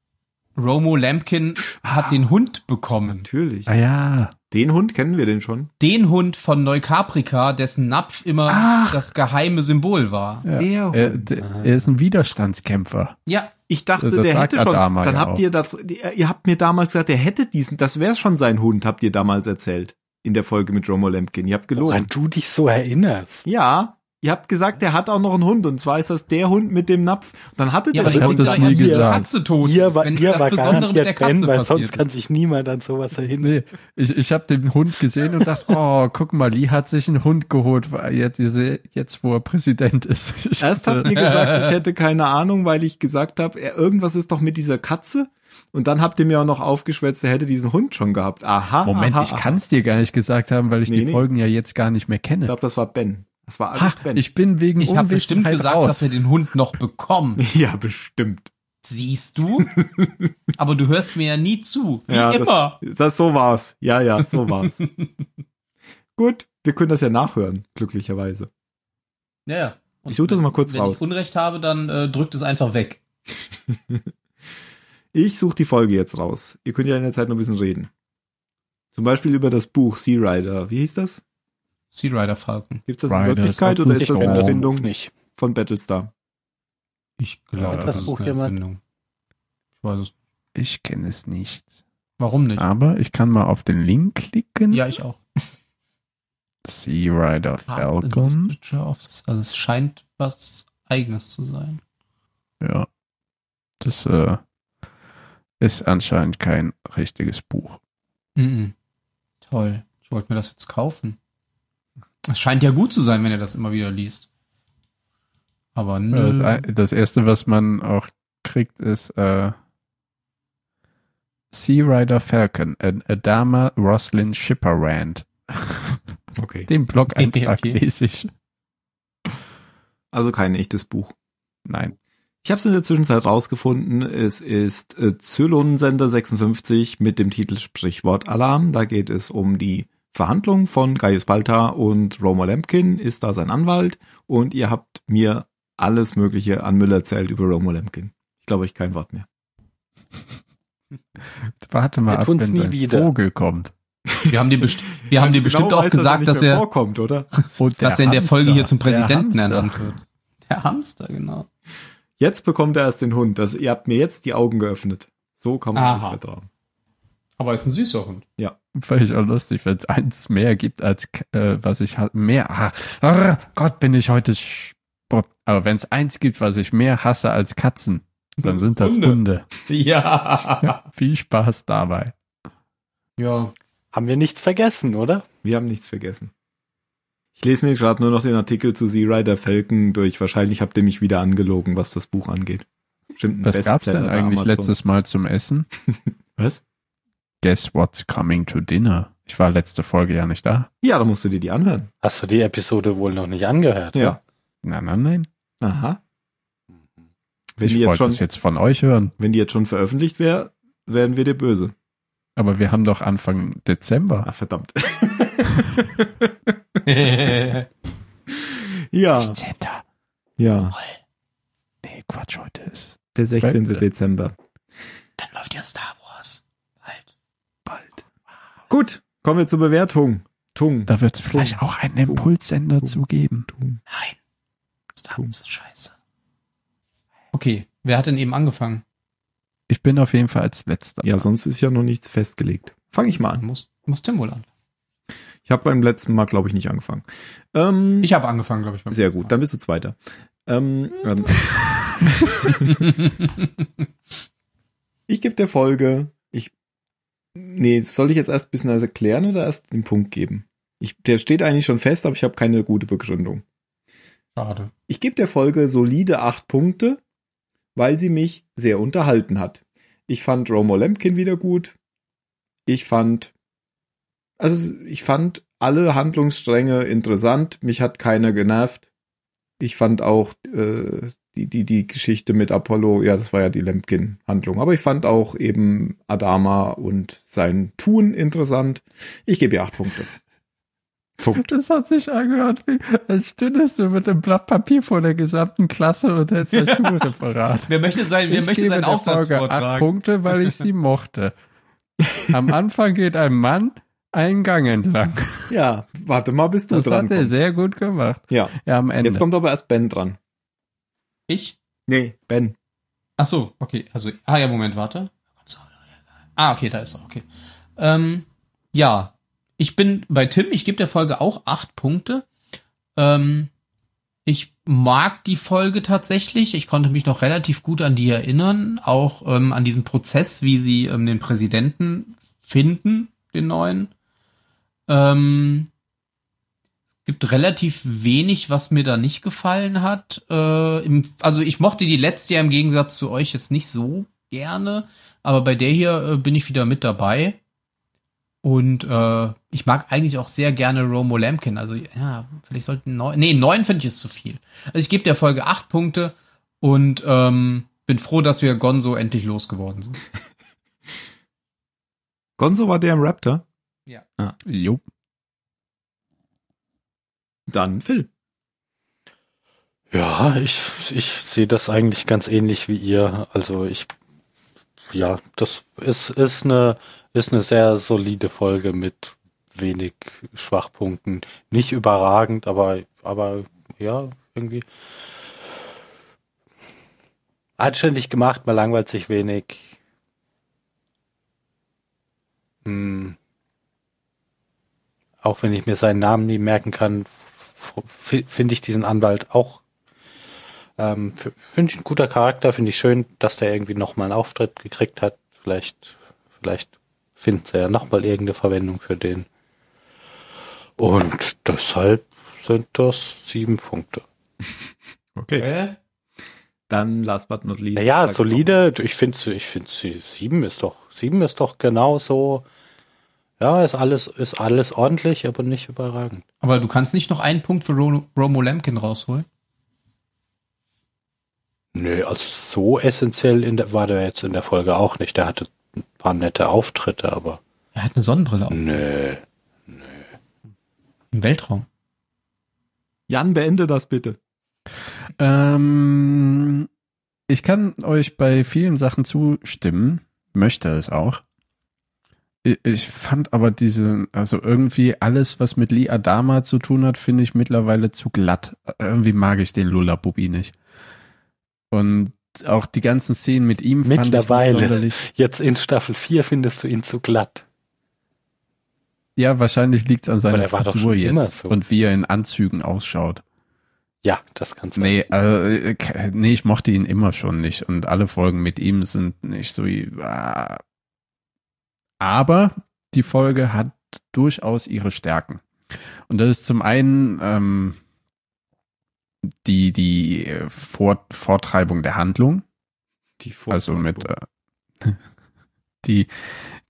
Romo Lampkin hat ah, den Hund bekommen. Natürlich. Ah ja. Den Hund kennen wir den schon. Den Hund von Neukaprika, dessen Napf immer Ach. das geheime Symbol war. Ja. Der Hund. Er, der, er, ist ein Widerstandskämpfer. Ja. Ich dachte, das der hätte schon. Dann ja habt auch. ihr das. Ihr habt mir damals gesagt, der hätte diesen. Das wäre schon sein Hund, habt ihr damals erzählt in der Folge mit Romo Lampkin. Ihr habt gelogen. Woran du dich so erinnerst. Ja, Ihr habt gesagt, der hat auch noch einen Hund und zwar ist das der Hund mit dem Napf. dann hatte ja, der aber ich das nie gesagt. Katze tot hier war, hier war garantiert Ben, weil sonst kann sich niemand an sowas erinnern. Nee, ich, ich habe den Hund gesehen und dachte, oh, guck mal, Lee hat sich einen Hund geholt, weil jetzt, jetzt wo er Präsident ist. (laughs) Ich Erst habt ihr gesagt, ich hätte keine Ahnung, weil ich gesagt habe, irgendwas ist doch mit dieser Katze. Und dann habt ihr mir auch noch aufgeschwätzt, er hätte diesen Hund schon gehabt. Aha. Moment, aha, ich kann es dir gar nicht gesagt haben, weil ich nee, die nee. Folgen ja jetzt gar nicht mehr kenne. Ich glaube, das war Ben. Das war alles ha, Ben. Ich bin wegen Ich habe bestimmt gesagt, raus. dass er den Hund noch bekommt. (laughs) ja, bestimmt. Siehst du? (laughs) Aber du hörst mir ja nie zu. Wie ja, immer. Das, das so war's. Ja, ja, so war's. (laughs) Gut, wir können das ja nachhören, glücklicherweise. Ja, ja. Und ich suche das mal kurz wenn raus. Wenn ich Unrecht habe, dann äh, drückt es einfach weg. ich suche die Folge jetzt raus. Ihr könnt ja in der Zeit noch ein bisschen reden. Zum Beispiel über das Buch Sea Rider. Wie hieß das? Sea Rider Falcon. Gibt es das in Wirklichkeit oder ist das eine Erfindung nicht. von Battlestar? Ich glaube, das, das Buch ist eine Erfindung. Ich weiß es. Ich kenne es nicht. Warum nicht? Aber ich kann mal auf den Link klicken. Ja, ich auch. (laughs) Sea Rider Falcon. Also es scheint was eigenes zu sein. Ja. Das äh, ist anscheinend kein richtiges Buch. Mm -mm. Toll. Ich wollte mir das jetzt kaufen. Es scheint ja gut zu sein, wenn er das immer wieder liest. Aber nö. Das, das erste, was man auch kriegt, ist äh, Sea Rider Falcon, an Adama Roslyn Shipper Rand. (laughs) Okay. Den Blog-Eintrag (laughs) okay. lese ich. Also kein echtes Buch. Nein. Ich habe es in der Zwischenzeit rausgefunden. Es ist äh, Zylon-Sender 56 mit dem Titel Sprichwort Alarm. Da geht es um die Verhandlung von Gaius Balta und Roma Lemkin ist da sein Anwalt und ihr habt mir alles Mögliche an Müll erzählt über Roma Lemkin. Ich glaube ich kein Wort mehr. (laughs) Warte mal ab, wenn sein wieder. Vogel kommt. Wir haben dir, best wir haben dir genau bestimmt auch gesagt, dass, dass er vorkommt, oder? (laughs) Und dass er in der Folge hier zum Präsidenten ernannt wird. Der Hamster, genau. Jetzt bekommt er erst den Hund. Das, ihr habt mir jetzt die Augen geöffnet. So kann man nicht vertrauen. Aber er ist ein süßer Hund. Ja. Fand ich auch lustig, wenn es eins mehr gibt als äh, was ich mehr. Ah, ah, Gott, bin ich heute. Aber wenn es eins gibt, was ich mehr hasse als Katzen, dann sind das Hunde. Hunde. (laughs) Ja. ja. Viel Spaß dabei. Ja. Haben wir nichts vergessen, oder? Wir haben nichts vergessen. Ich lese mir gerade nur noch den Artikel zu Sea Rider Falcon durch. Wahrscheinlich habt ihr mich wieder angelogen, was das Buch angeht. Stimmt, was gab's denn eigentlich letztes Mal zum Essen? (laughs) was? Guess what's coming to dinner? Ich war letzte Folge ja nicht da. Ja, da musst du dir die anhören. Hast du die Episode wohl noch nicht angehört? Ja. Nein, nein, nein. Aha. Wenn ich die jetzt schon, jetzt von euch hören. Wenn die jetzt schon veröffentlicht wäre, wären wir dir böse. Aber wir haben doch Anfang Dezember. Ach, verdammt. (laughs) ja. 16. Ja. Nee, Quatsch, heute ist der 16. 12. Dezember. Dann läuft ja Star Wars. Gut, kommen wir zur Bewertung. Tung. Da wird es vielleicht auch einen Impulssender Tung. zu geben. Tung. Nein. Star Wars ist scheiße. Okay, wer hat denn eben angefangen? Ich bin auf jeden Fall als letzter. Ja, sonst ist ja noch nichts festgelegt. Fange ich mal an. Muss, muss Tim wohl an. Ich habe beim letzten Mal, glaube ich, nicht angefangen. Ähm, ich habe angefangen, glaube ich. Beim sehr gut, Mal. dann bist du Zweiter. Ähm, ähm, (laughs) ich gebe der Folge, nee, soll ich jetzt erst ein bisschen erklären oder erst den Punkt geben? Ich, der steht eigentlich schon fest, aber ich habe keine gute Begründung. Schade. Ich gebe der Folge solide acht Punkte, weil sie mich sehr unterhalten hat. Ich fand Romo Lemkin wieder gut. Ich fand also ich fand alle Handlungsstränge interessant. Mich hat keiner genervt. Ich fand auch äh, die, die, die Geschichte mit Apollo, ja, das war ja die Lemkin-Handlung. Aber ich fand auch eben Adama und sein Tun interessant. Ich gebe ihr acht Punkte. (laughs) Punkt. Das hat sich angehört, wie als stündest du mit dem Blatt Papier vor der gesamten Klasse und hättest ein Schulreferat. (laughs) wer möchte sein, wer ich möchte seinen Aufsatz Folge vortragen? Acht Punkte, weil ich sie mochte. (laughs) Am Anfang geht ein Mann einen Gang entlang. Ja, warte mal, bis du das dran Das hat er sehr gut gemacht. Ja. ja, am Ende. Jetzt kommt aber erst Ben dran. Ich? Nee, Ben. Ach so, okay. Also, ah ja, Moment, warte. Ah, okay, da ist er, okay. Ähm, ja, ich bin bei Tim, ich gebe der Folge auch acht Punkte. Ähm, ich mag die Folge tatsächlich. Ich konnte mich noch relativ gut an die erinnern, auch ähm, an diesen Prozess, wie sie ähm, den Präsidenten finden, den neuen. Ähm, gibt relativ wenig, was mir da nicht gefallen hat. Äh, im, also ich mochte die letzte ja im Gegensatz zu euch jetzt nicht so gerne, aber bei der hier äh, bin ich wieder mit dabei. Und äh, ich mag eigentlich auch sehr gerne Romo Lampkin. Also ja, vielleicht sollten neun. Nee, neun finde ich ist zu viel. Also ich gebe der Folge acht Punkte und ähm, bin froh, dass wir Gonzo endlich losgeworden sind. (laughs) Gonzo war der im Raptor? Ja. Ah. Jo. Dann Phil. Ja, ich, ich sehe das eigentlich ganz ähnlich wie ihr. Also ich, ja, das ist, ist eine, ist eine sehr solide Folge mit wenig Schwachpunkten. Nicht überragend, aber, aber ja, irgendwie anständig gemacht, man langweilt sich wenig. Hm auch wenn ich mir seinen Namen nie merken kann, finde ich diesen Anwalt auch ähm, finde ich ein guter Charakter, finde ich schön, dass der irgendwie nochmal einen Auftritt gekriegt hat. Vielleicht, vielleicht findet er ja nochmal irgendeine Verwendung für den. Und deshalb sind das sieben Punkte. (laughs) Okay. Dann last but not least. Ja, solide. Ich finde, ich finde, sieben ist doch, sieben ist doch genau so. Ja, ist alles, ist alles ordentlich, aber nicht überragend. Aber du kannst nicht noch einen Punkt für Romo Lemkin rausholen? Nö, also so essentiell in der, war der jetzt in der Folge auch nicht. Der hatte ein paar nette Auftritte, aber. Er hat eine Sonnenbrille auf. Nö, nö. Im Weltraum. Jan, beende das bitte. Ähm, ich kann euch bei vielen Sachen zustimmen, möchte es auch. Ich fand aber diese, also irgendwie alles, was mit Lee Adama zu tun hat, finde ich mittlerweile zu glatt. Irgendwie mag ich den Lullabubi nicht. Und auch die ganzen Szenen mit ihm mittlerweile. fand ich Jetzt in Staffel 4 findest du ihn zu glatt. Ja, wahrscheinlich liegt es an seiner Frisur jetzt so. und wie er in Anzügen ausschaut. Ja, das kann's sein. Nee, äh, nee, ich mochte ihn immer schon nicht und alle Folgen mit ihm sind nicht so wie. Äh, aber die Folge hat durchaus ihre Stärken. Und das ist zum einen ähm, die, die Vor Vortreibung der Handlung. Die. Also mit äh, (laughs) die,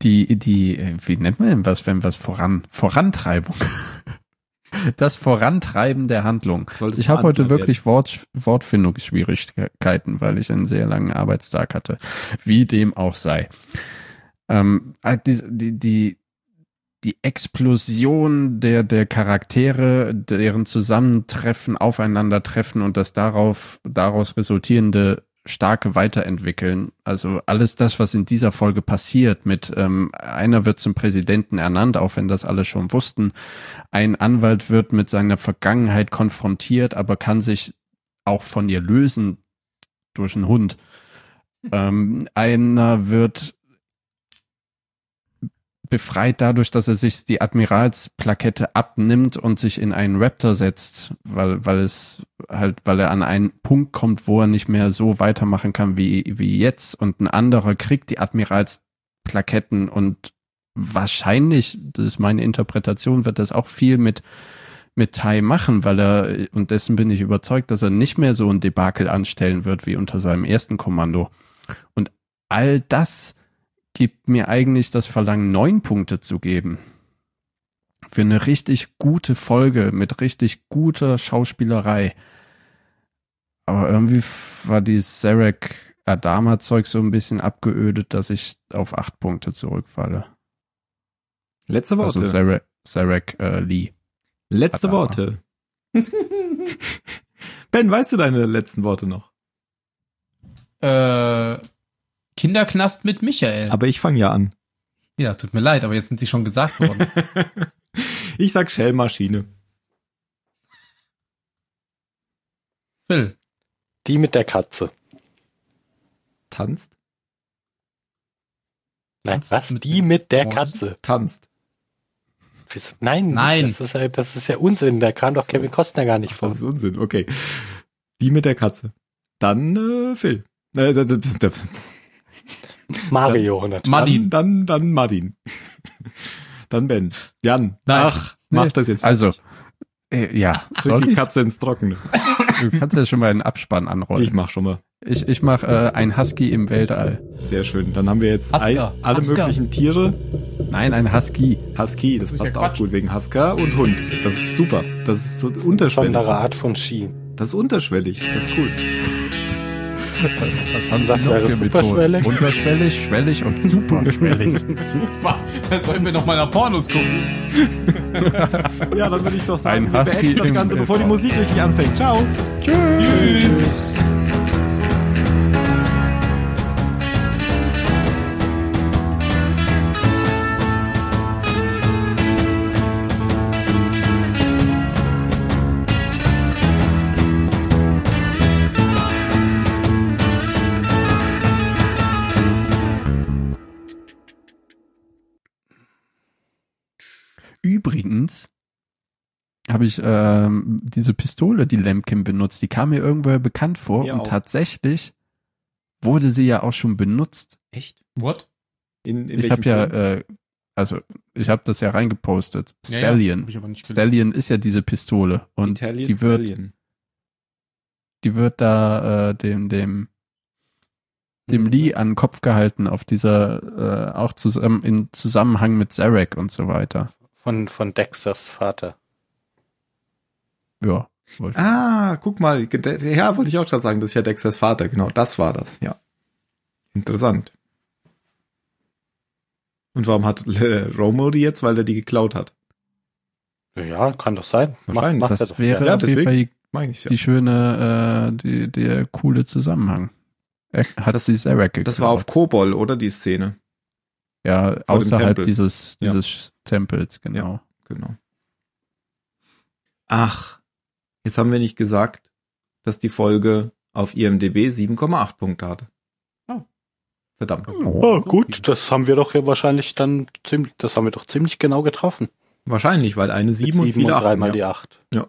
die, die, wie nennt man was, wenn was voran, Vorantreibung. (laughs) das Vorantreiben der Handlung. Ich habe heute wirklich Wort, Wortfindungsschwierigkeiten, weil ich einen sehr langen Arbeitstag hatte. Wie dem auch sei. Ähm, äh, die, die, die, die Explosion der, der Charaktere, deren Zusammentreffen, Aufeinandertreffen und das darauf, daraus resultierende starke Weiterentwickeln. Also alles das, was in dieser Folge passiert, mit ähm, einer wird zum Präsidenten ernannt, auch wenn das alle schon wussten. Ein Anwalt wird mit seiner Vergangenheit konfrontiert, aber kann sich auch von ihr lösen durch einen Hund. (laughs) Ähm, einer wird befreit dadurch, dass er sich die Admiralsplakette abnimmt und sich in einen Raptor setzt, weil, weil es halt, weil er an einen Punkt kommt, wo er nicht mehr so weitermachen kann wie, wie jetzt und ein anderer kriegt die Admiralsplaketten und wahrscheinlich, das ist meine Interpretation, wird das auch viel mit, mit Tai machen, weil er, und dessen bin ich überzeugt, dass er nicht mehr so ein Debakel anstellen wird wie unter seinem ersten Kommando. Und all das gibt mir eigentlich das Verlangen, neun Punkte zu geben. Für eine richtig gute Folge mit richtig guter Schauspielerei. Aber irgendwie war die Zarek Adama Zeug so ein bisschen abgeödet, dass ich auf acht Punkte zurückfalle. Letzte Worte. Also Zarek, Zarek äh, Lee. Letzte Adama. Worte. (laughs) ben, weißt du deine letzten Worte noch? Äh, Kinderknast mit Michael. Aber ich fange ja an. Ja, tut mir leid, aber jetzt sind sie schon gesagt worden. (laughs) ich sag Shellmaschine. Phil. Die mit der Katze. Tanzt? Nein, Tanzt was? Mit die mit der Katze. Tanzt. Nein, Nein. Das ist, das ist ja Unsinn. Da kam doch Kevin Costner gar nicht vor. Das ist Unsinn, okay. Die mit der Katze. Dann äh, Phil. Äh, Mario natürlich. Madin. Dann, dann, dann Madin. (laughs) dann Ben. Jan. Nein. Ach, mach nee. das jetzt. Also, äh, ja. Soll die ich? Katze ins Trockene. Du kannst ja schon mal einen Abspann anrollen. Ich mach schon mal. Ich, ich mach äh, ein Husky im Weltall. Sehr schön. Dann haben wir jetzt ein, alle Husker. möglichen Tiere. Nein, ein Husky. Husky, das, das passt ja auch gut wegen Husker und Hund. Das ist super. Das ist so unterschwellig. Besondere Art von Ski. Das ist unterschwellig. Das ist cool. Was, was haben das wäre superschwellig? Unterschwellig, schwellig und superschwellig. (laughs) Super. Dann sollen wir noch mal nach Pornos gucken. ja, dann würde ich doch sagen, Ein wir beenden das Ganze, bevor die Musik richtig anfängt. Ciao. Tschüss. Tschüss. Übrigens habe ich ähm, diese Pistole, die Lemkin benutzt, die kam mir irgendwoher bekannt vor mir und auch. tatsächlich wurde sie ja auch schon benutzt. Echt? What? In, in ich habe ja, äh, also ich habe das ja reingepostet. Stallion. Ja, ja, Stallion ist ja diese Pistole und Italian die wird, Stallion. die wird da äh, dem, dem, dem mhm. Lee an den Kopf gehalten auf dieser, äh, auch zusammen, in Zusammenhang mit Zarek und so weiter. Von, von Dexters Vater. Ja. Ah, guck mal, ja, wollte ich auch gerade sagen, das ist ja Dexters Vater, genau, das war das, ja. Interessant. Und warum hat Romo die jetzt? Weil er die geklaut hat. Ja, kann doch sein. Wahrscheinlich. Mach, mach das wäre ja, auf jeden Fall die, die schöne, äh, die, der coole Zusammenhang. Er hat das, sie Zarek geklaut. Das war auf Kobol, oder die Szene? Ja, Vor außerhalb dieses, dieses ja. Tempels, genau. Ja, genau. Ach, jetzt haben wir nicht gesagt, dass die Folge auf IMDb 7,8 Punkte hatte. Oh. Verdammt. Oh, gut, das haben wir doch ja wahrscheinlich dann ziemlich, das haben wir doch ziemlich genau getroffen. Wahrscheinlich, weil eine 7 und wieder 8. Dreimal ja. die 8. Ja.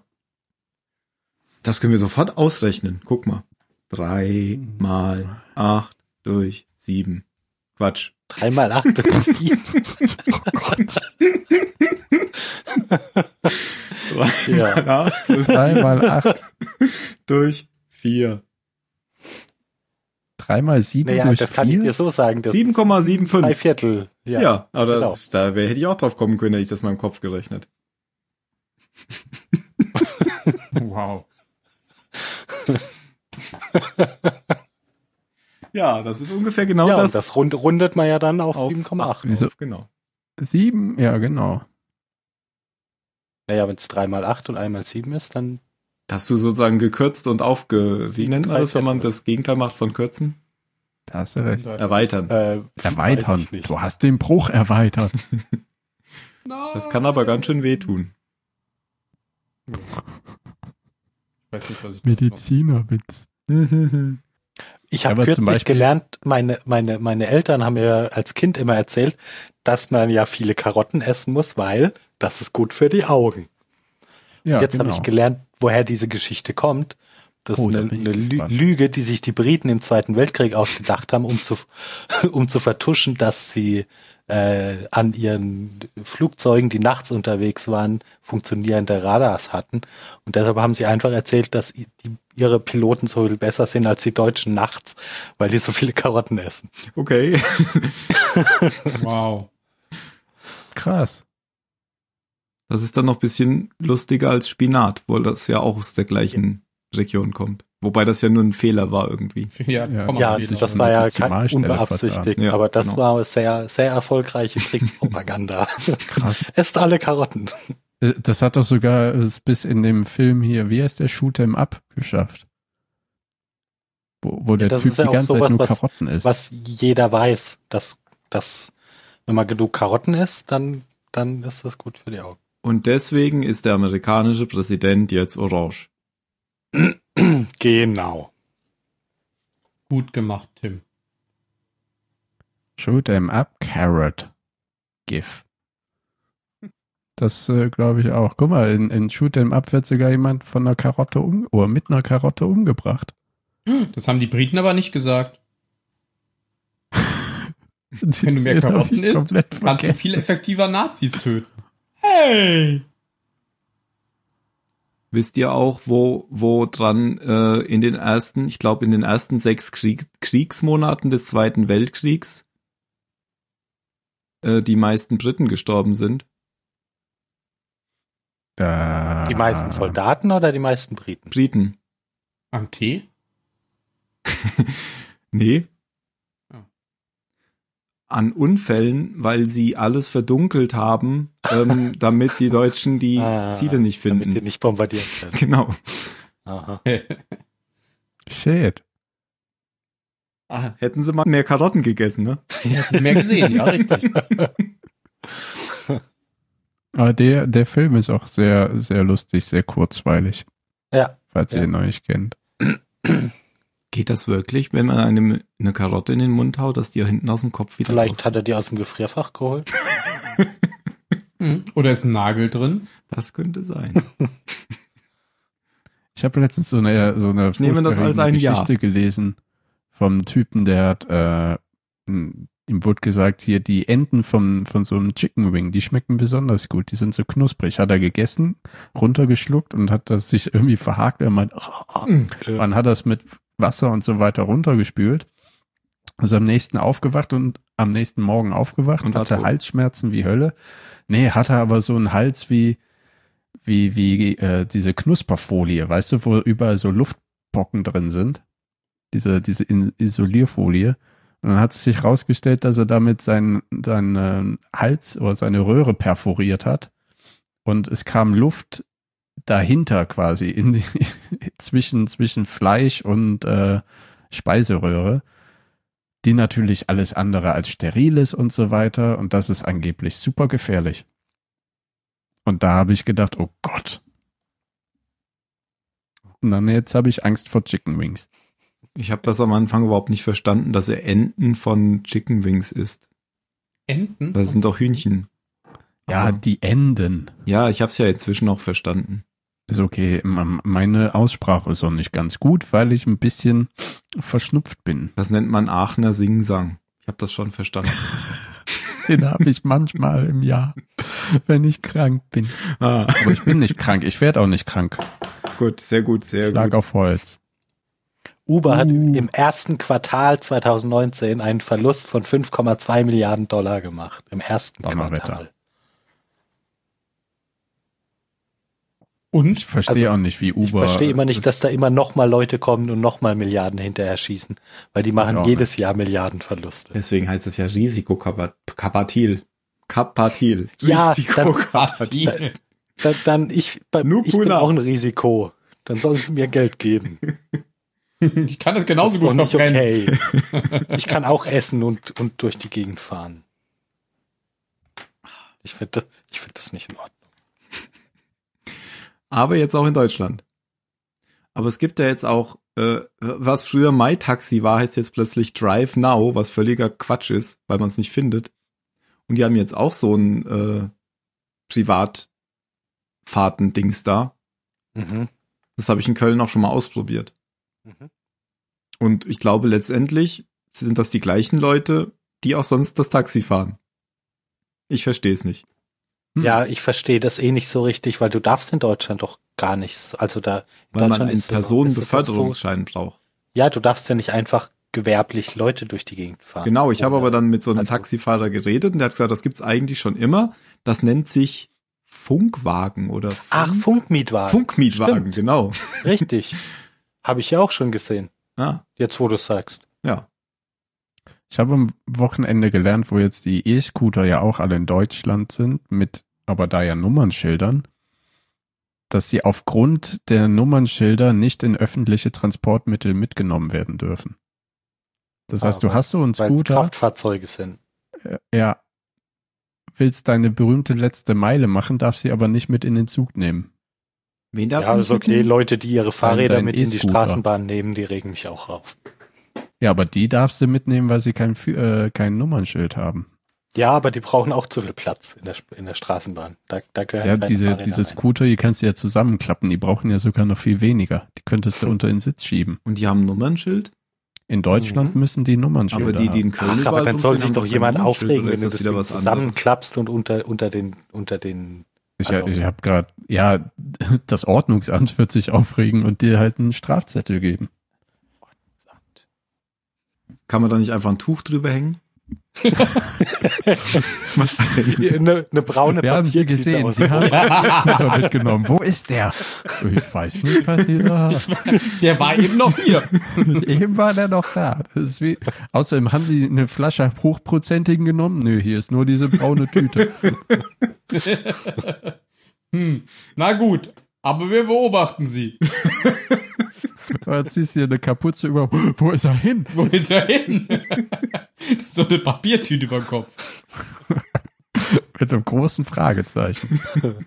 Das können wir sofort ausrechnen. Guck mal. 3 mal 8 durch 7. Quatsch. 3 mal 8 durch 7. oh Gott. 3 ja. mal 8 3 mal 8 durch 4. 3 mal 7 naja, durch das 4? kann ich dir so sagen. 7,75. Drei Viertel. Ja, ja aber genau. das, da wär, hätte ich auch drauf kommen können, hätte ich das mal im Kopf gerechnet. wow. (laughs) ja, das ist ungefähr genau ja, das. das rund, rundet man ja dann auf, auf 7,8. Wieso? Genau. 7, ja, genau. Naja, wenn es 3 mal 8 und 1 mal 7 ist, dann. Hast du sozusagen gekürzt und aufge. Wie nennt man das, wenn man das Gegenteil macht von kürzen? Da hast du recht. Erweitern. Äh, erweitern. Du hast den Bruch erweitert. (laughs) das kann aber ganz schön wehtun. Ich weiß nicht, was ich Medizinerwitz. (laughs) Ich habe kürzlich gelernt, meine, meine, meine Eltern haben mir als Kind immer erzählt, dass man ja viele Karotten essen muss, weil das ist gut für die Augen. Ja, Jetzt genau. habe ich gelernt, woher diese Geschichte kommt. Das oh, ist eine, eine Lüge, die sich die Briten im Zweiten Weltkrieg ausgedacht haben, um zu, (laughs) um zu vertuschen, dass sie äh, an ihren Flugzeugen, die nachts unterwegs waren, funktionierende Radars hatten. Und deshalb haben sie einfach erzählt, dass die, ihre Piloten so viel besser sind als die Deutschen nachts, weil die so viele Karotten essen. Okay. (laughs) wow. Krass. Das ist dann noch bisschen lustiger als Spinat, weil das ja auch aus der gleichen Region kommt. Wobei das ja nur ein Fehler war irgendwie. Ja, ja, ja das war ja kein unbeabsichtigt, ja, aber das genau. war sehr, sehr erfolgreiche Kriegspropaganda. (laughs) Krass. Esst alle Karotten. Äh, das hat doch sogar bis in dem Film hier, wie heißt der Shoot 'em Up geschafft? Wo, wo der ja, Typ ja die ganze sowas, Zeit nur Karotten isst. Was jeder weiß, dass, dass wenn man genug Karotten isst, dann, dann ist das gut für die Augen. Und deswegen ist der amerikanische Präsident jetzt orange. (clears throat) Genau. Gut gemacht, Tim. Shoot em up, Carrot. GIF. Das äh, glaube ich auch. Guck mal, in, in Shoot em up wird sogar jemand von einer Karotte um oder mit einer Karotte umgebracht. Das haben die Briten aber nicht gesagt. (laughs) Wenn du mehr Karotten isst, kannst du viel effektiver Nazis töten. Hey! Wisst ihr auch, wo, wo dran äh, in den ersten, ich glaube in den ersten sechs Krieg, Kriegsmonaten des Zweiten Weltkriegs äh, die meisten Briten gestorben sind? Äh, die meisten Soldaten oder die meisten Briten? Briten. Am Tee? (laughs) nee an Unfällen, weil sie alles verdunkelt haben, ähm, (laughs) damit die Deutschen die ah, Ziele nicht finden. Damit die nicht bombardiert werden. (laughs) Genau. Aha. Shit. Ah, hätten sie mal mehr Karotten gegessen, ne? Hätten sie mehr gesehen, ja, richtig. Aber der, der Film ist auch sehr, sehr lustig, sehr kurzweilig. Ja. Falls ja. ihr ihn noch nicht kennt. (clears throat) Geht das wirklich, wenn man eine, eine Karotte in den Mund haut, dass die ja hinten aus dem Kopf wieder Vielleicht raus? hat er die aus dem Gefrierfach geholt. (laughs) Hm. Oder ist ein Nagel drin? Das könnte sein. (laughs) Ich habe letztens so eine so eine Nehmen das als ein Geschichte Jahr. gelesen vom Typen, der hat äh, ihm wurde gesagt, hier die Enden von, von so einem Chicken Wing, die schmecken besonders gut, die sind so knusprig. Hat er gegessen, runtergeschluckt und hat das sich irgendwie verhakt. Er meint, oh, dann hat er es mit Wasser und so weiter runtergespült. Also am nächsten aufgewacht und am nächsten Morgen aufgewacht und hatte Halsschmerzen wie Hölle. Nee, hatte aber so einen Hals wie, wie, wie äh, diese Knusperfolie, weißt du, wo überall so Luftpocken drin sind. Diese, diese Isolierfolie. Und dann hat es sich herausgestellt, dass er damit seinen, seinen Hals oder seine Röhre perforiert hat. Und es kam Luft dahinter quasi, in die, (laughs) zwischen, zwischen Fleisch und äh, Speiseröhre, die natürlich alles andere als steril ist und so weiter. Und das ist angeblich super gefährlich. Und da habe ich gedacht, oh Gott. Und dann jetzt habe ich Angst vor Chicken Wings. Ich habe das am Anfang überhaupt nicht verstanden, dass er Enten von Chicken Wings ist. Enten? Das sind doch Hühnchen. Ja, Aber, die Enden. Ja, ich habe es ja inzwischen auch verstanden. Ist okay. Meine Aussprache ist auch nicht ganz gut, weil ich ein bisschen verschnupft bin. Das nennt man Aachener Singsang. Ich habe das schon verstanden. (laughs) Den habe ich manchmal im Jahr, wenn ich krank bin. Ah. Aber ich bin nicht krank. Ich werde auch nicht krank. Gut, sehr gut, sehr Schlag gut. Schlag auf Holz. Uber uh. hat im ersten Quartal 2019 einen Verlust von 5,2 Milliarden Dollar gemacht. Im ersten Quartal. Und? Ich verstehe also, auch nicht, wie Uber. Ich verstehe immer nicht, dass da immer nochmal Leute kommen und nochmal Milliarden hinterher schießen. Weil die machen jedes nicht. Jahr Milliardenverluste. Deswegen heißt es ja Risikokapatil. Kapatil. Ja, Risikokapatil. Dann, dann, dann ich, bei, ich bin auch ein Risiko. Dann sollen sie mir Geld geben. (laughs) (laughs) Ich kann das genauso das gut nicht okay. (laughs) Ich kann auch essen und, und durch die Gegend fahren. Ich finde ich finde das nicht in Ordnung. Aber jetzt auch in Deutschland. Aber es gibt ja jetzt auch, äh, was früher MyTaxi war, heißt jetzt plötzlich Drive Now, was völliger Quatsch ist, weil man es nicht findet. Und die haben jetzt auch so ein äh, Privatfahrten-Dings da. Mhm. Das habe ich in Köln auch schon mal ausprobiert. Mhm. Und ich glaube, letztendlich sind das die gleichen Leute, die auch sonst das Taxi fahren. Ich verstehe es nicht. Hm. Ja, ich verstehe das eh nicht so richtig, weil du darfst in Deutschland doch gar nichts. Also da in weil man einen Personenbeförderungsschein so, braucht. Ja, du darfst ja nicht einfach gewerblich Leute durch die Gegend fahren. Genau, ich habe aber dann mit so einem also, Taxifahrer geredet und der hat gesagt, das gibt's eigentlich schon immer. Das nennt sich Funkwagen oder Funk Ach, Funkmietwagen. Funkmietwagen, Stimmt. genau. Richtig. (laughs) Habe ich ja auch schon gesehen. Ah. Jetzt, wo du sagst. Ja. Ich habe am Wochenende gelernt, wo jetzt die E-Scooter ja auch alle in Deutschland sind, mit aber da ja Nummernschildern, dass sie aufgrund der Nummernschilder nicht in öffentliche Transportmittel mitgenommen werden dürfen. Das heißt, du hast so einen Scooter. Kraftfahrzeuge sind. Äh, ja. Willst deine berühmte letzte Meile machen, darf sie aber nicht mit in den Zug nehmen. Wen darfst ja, ist okay. Leute, die ihre Fahrräder mit in die Straßenbahn nehmen, die regen mich auch auf. Ja, aber die darfst du mitnehmen, weil sie kein, äh, kein Nummernschild haben. Ja, aber die brauchen auch zu viel Platz in der, in der Straßenbahn. Da, da gehören ja, diese, Fahrräder diese Scooter, die kannst du ja zusammenklappen. Die brauchen ja sogar noch viel weniger. Die könntest du (laughs) unter den Sitz schieben. Und die haben ein Nummernschild? In Deutschland mhm. müssen die Nummernschilder Aber die, die in Köln Ach, aber dann soll sich doch jemand aufregen, wenn du das wieder zusammenklappst und unter, unter den, unter den ich, also, ich habe gerade, ja, (laughs) das Ordnungsamt wird sich aufregen und dir halt einen Strafzettel geben. Kann man da nicht einfach ein Tuch drüber hängen? (laughs) Was denn? Eine, eine braune Wir haben sie gesehen. Sie haben mitgenommen. Wo ist der? Ich weiß nicht, was die da Der war eben noch hier. (laughs) eben war der noch da. Das ist wie, außerdem haben sie eine Flasche hochprozentigen genommen. Nö, hier ist nur diese braune Tüte. (laughs) hm. Na gut, aber wir beobachten sie. (laughs) Dann ziehst du dir eine Kapuze über. (gasps) Wo ist er hin? Wo ist er hin? (laughs) so eine Papiertüte über den Kopf. Mit einem großen Fragezeichen. (laughs)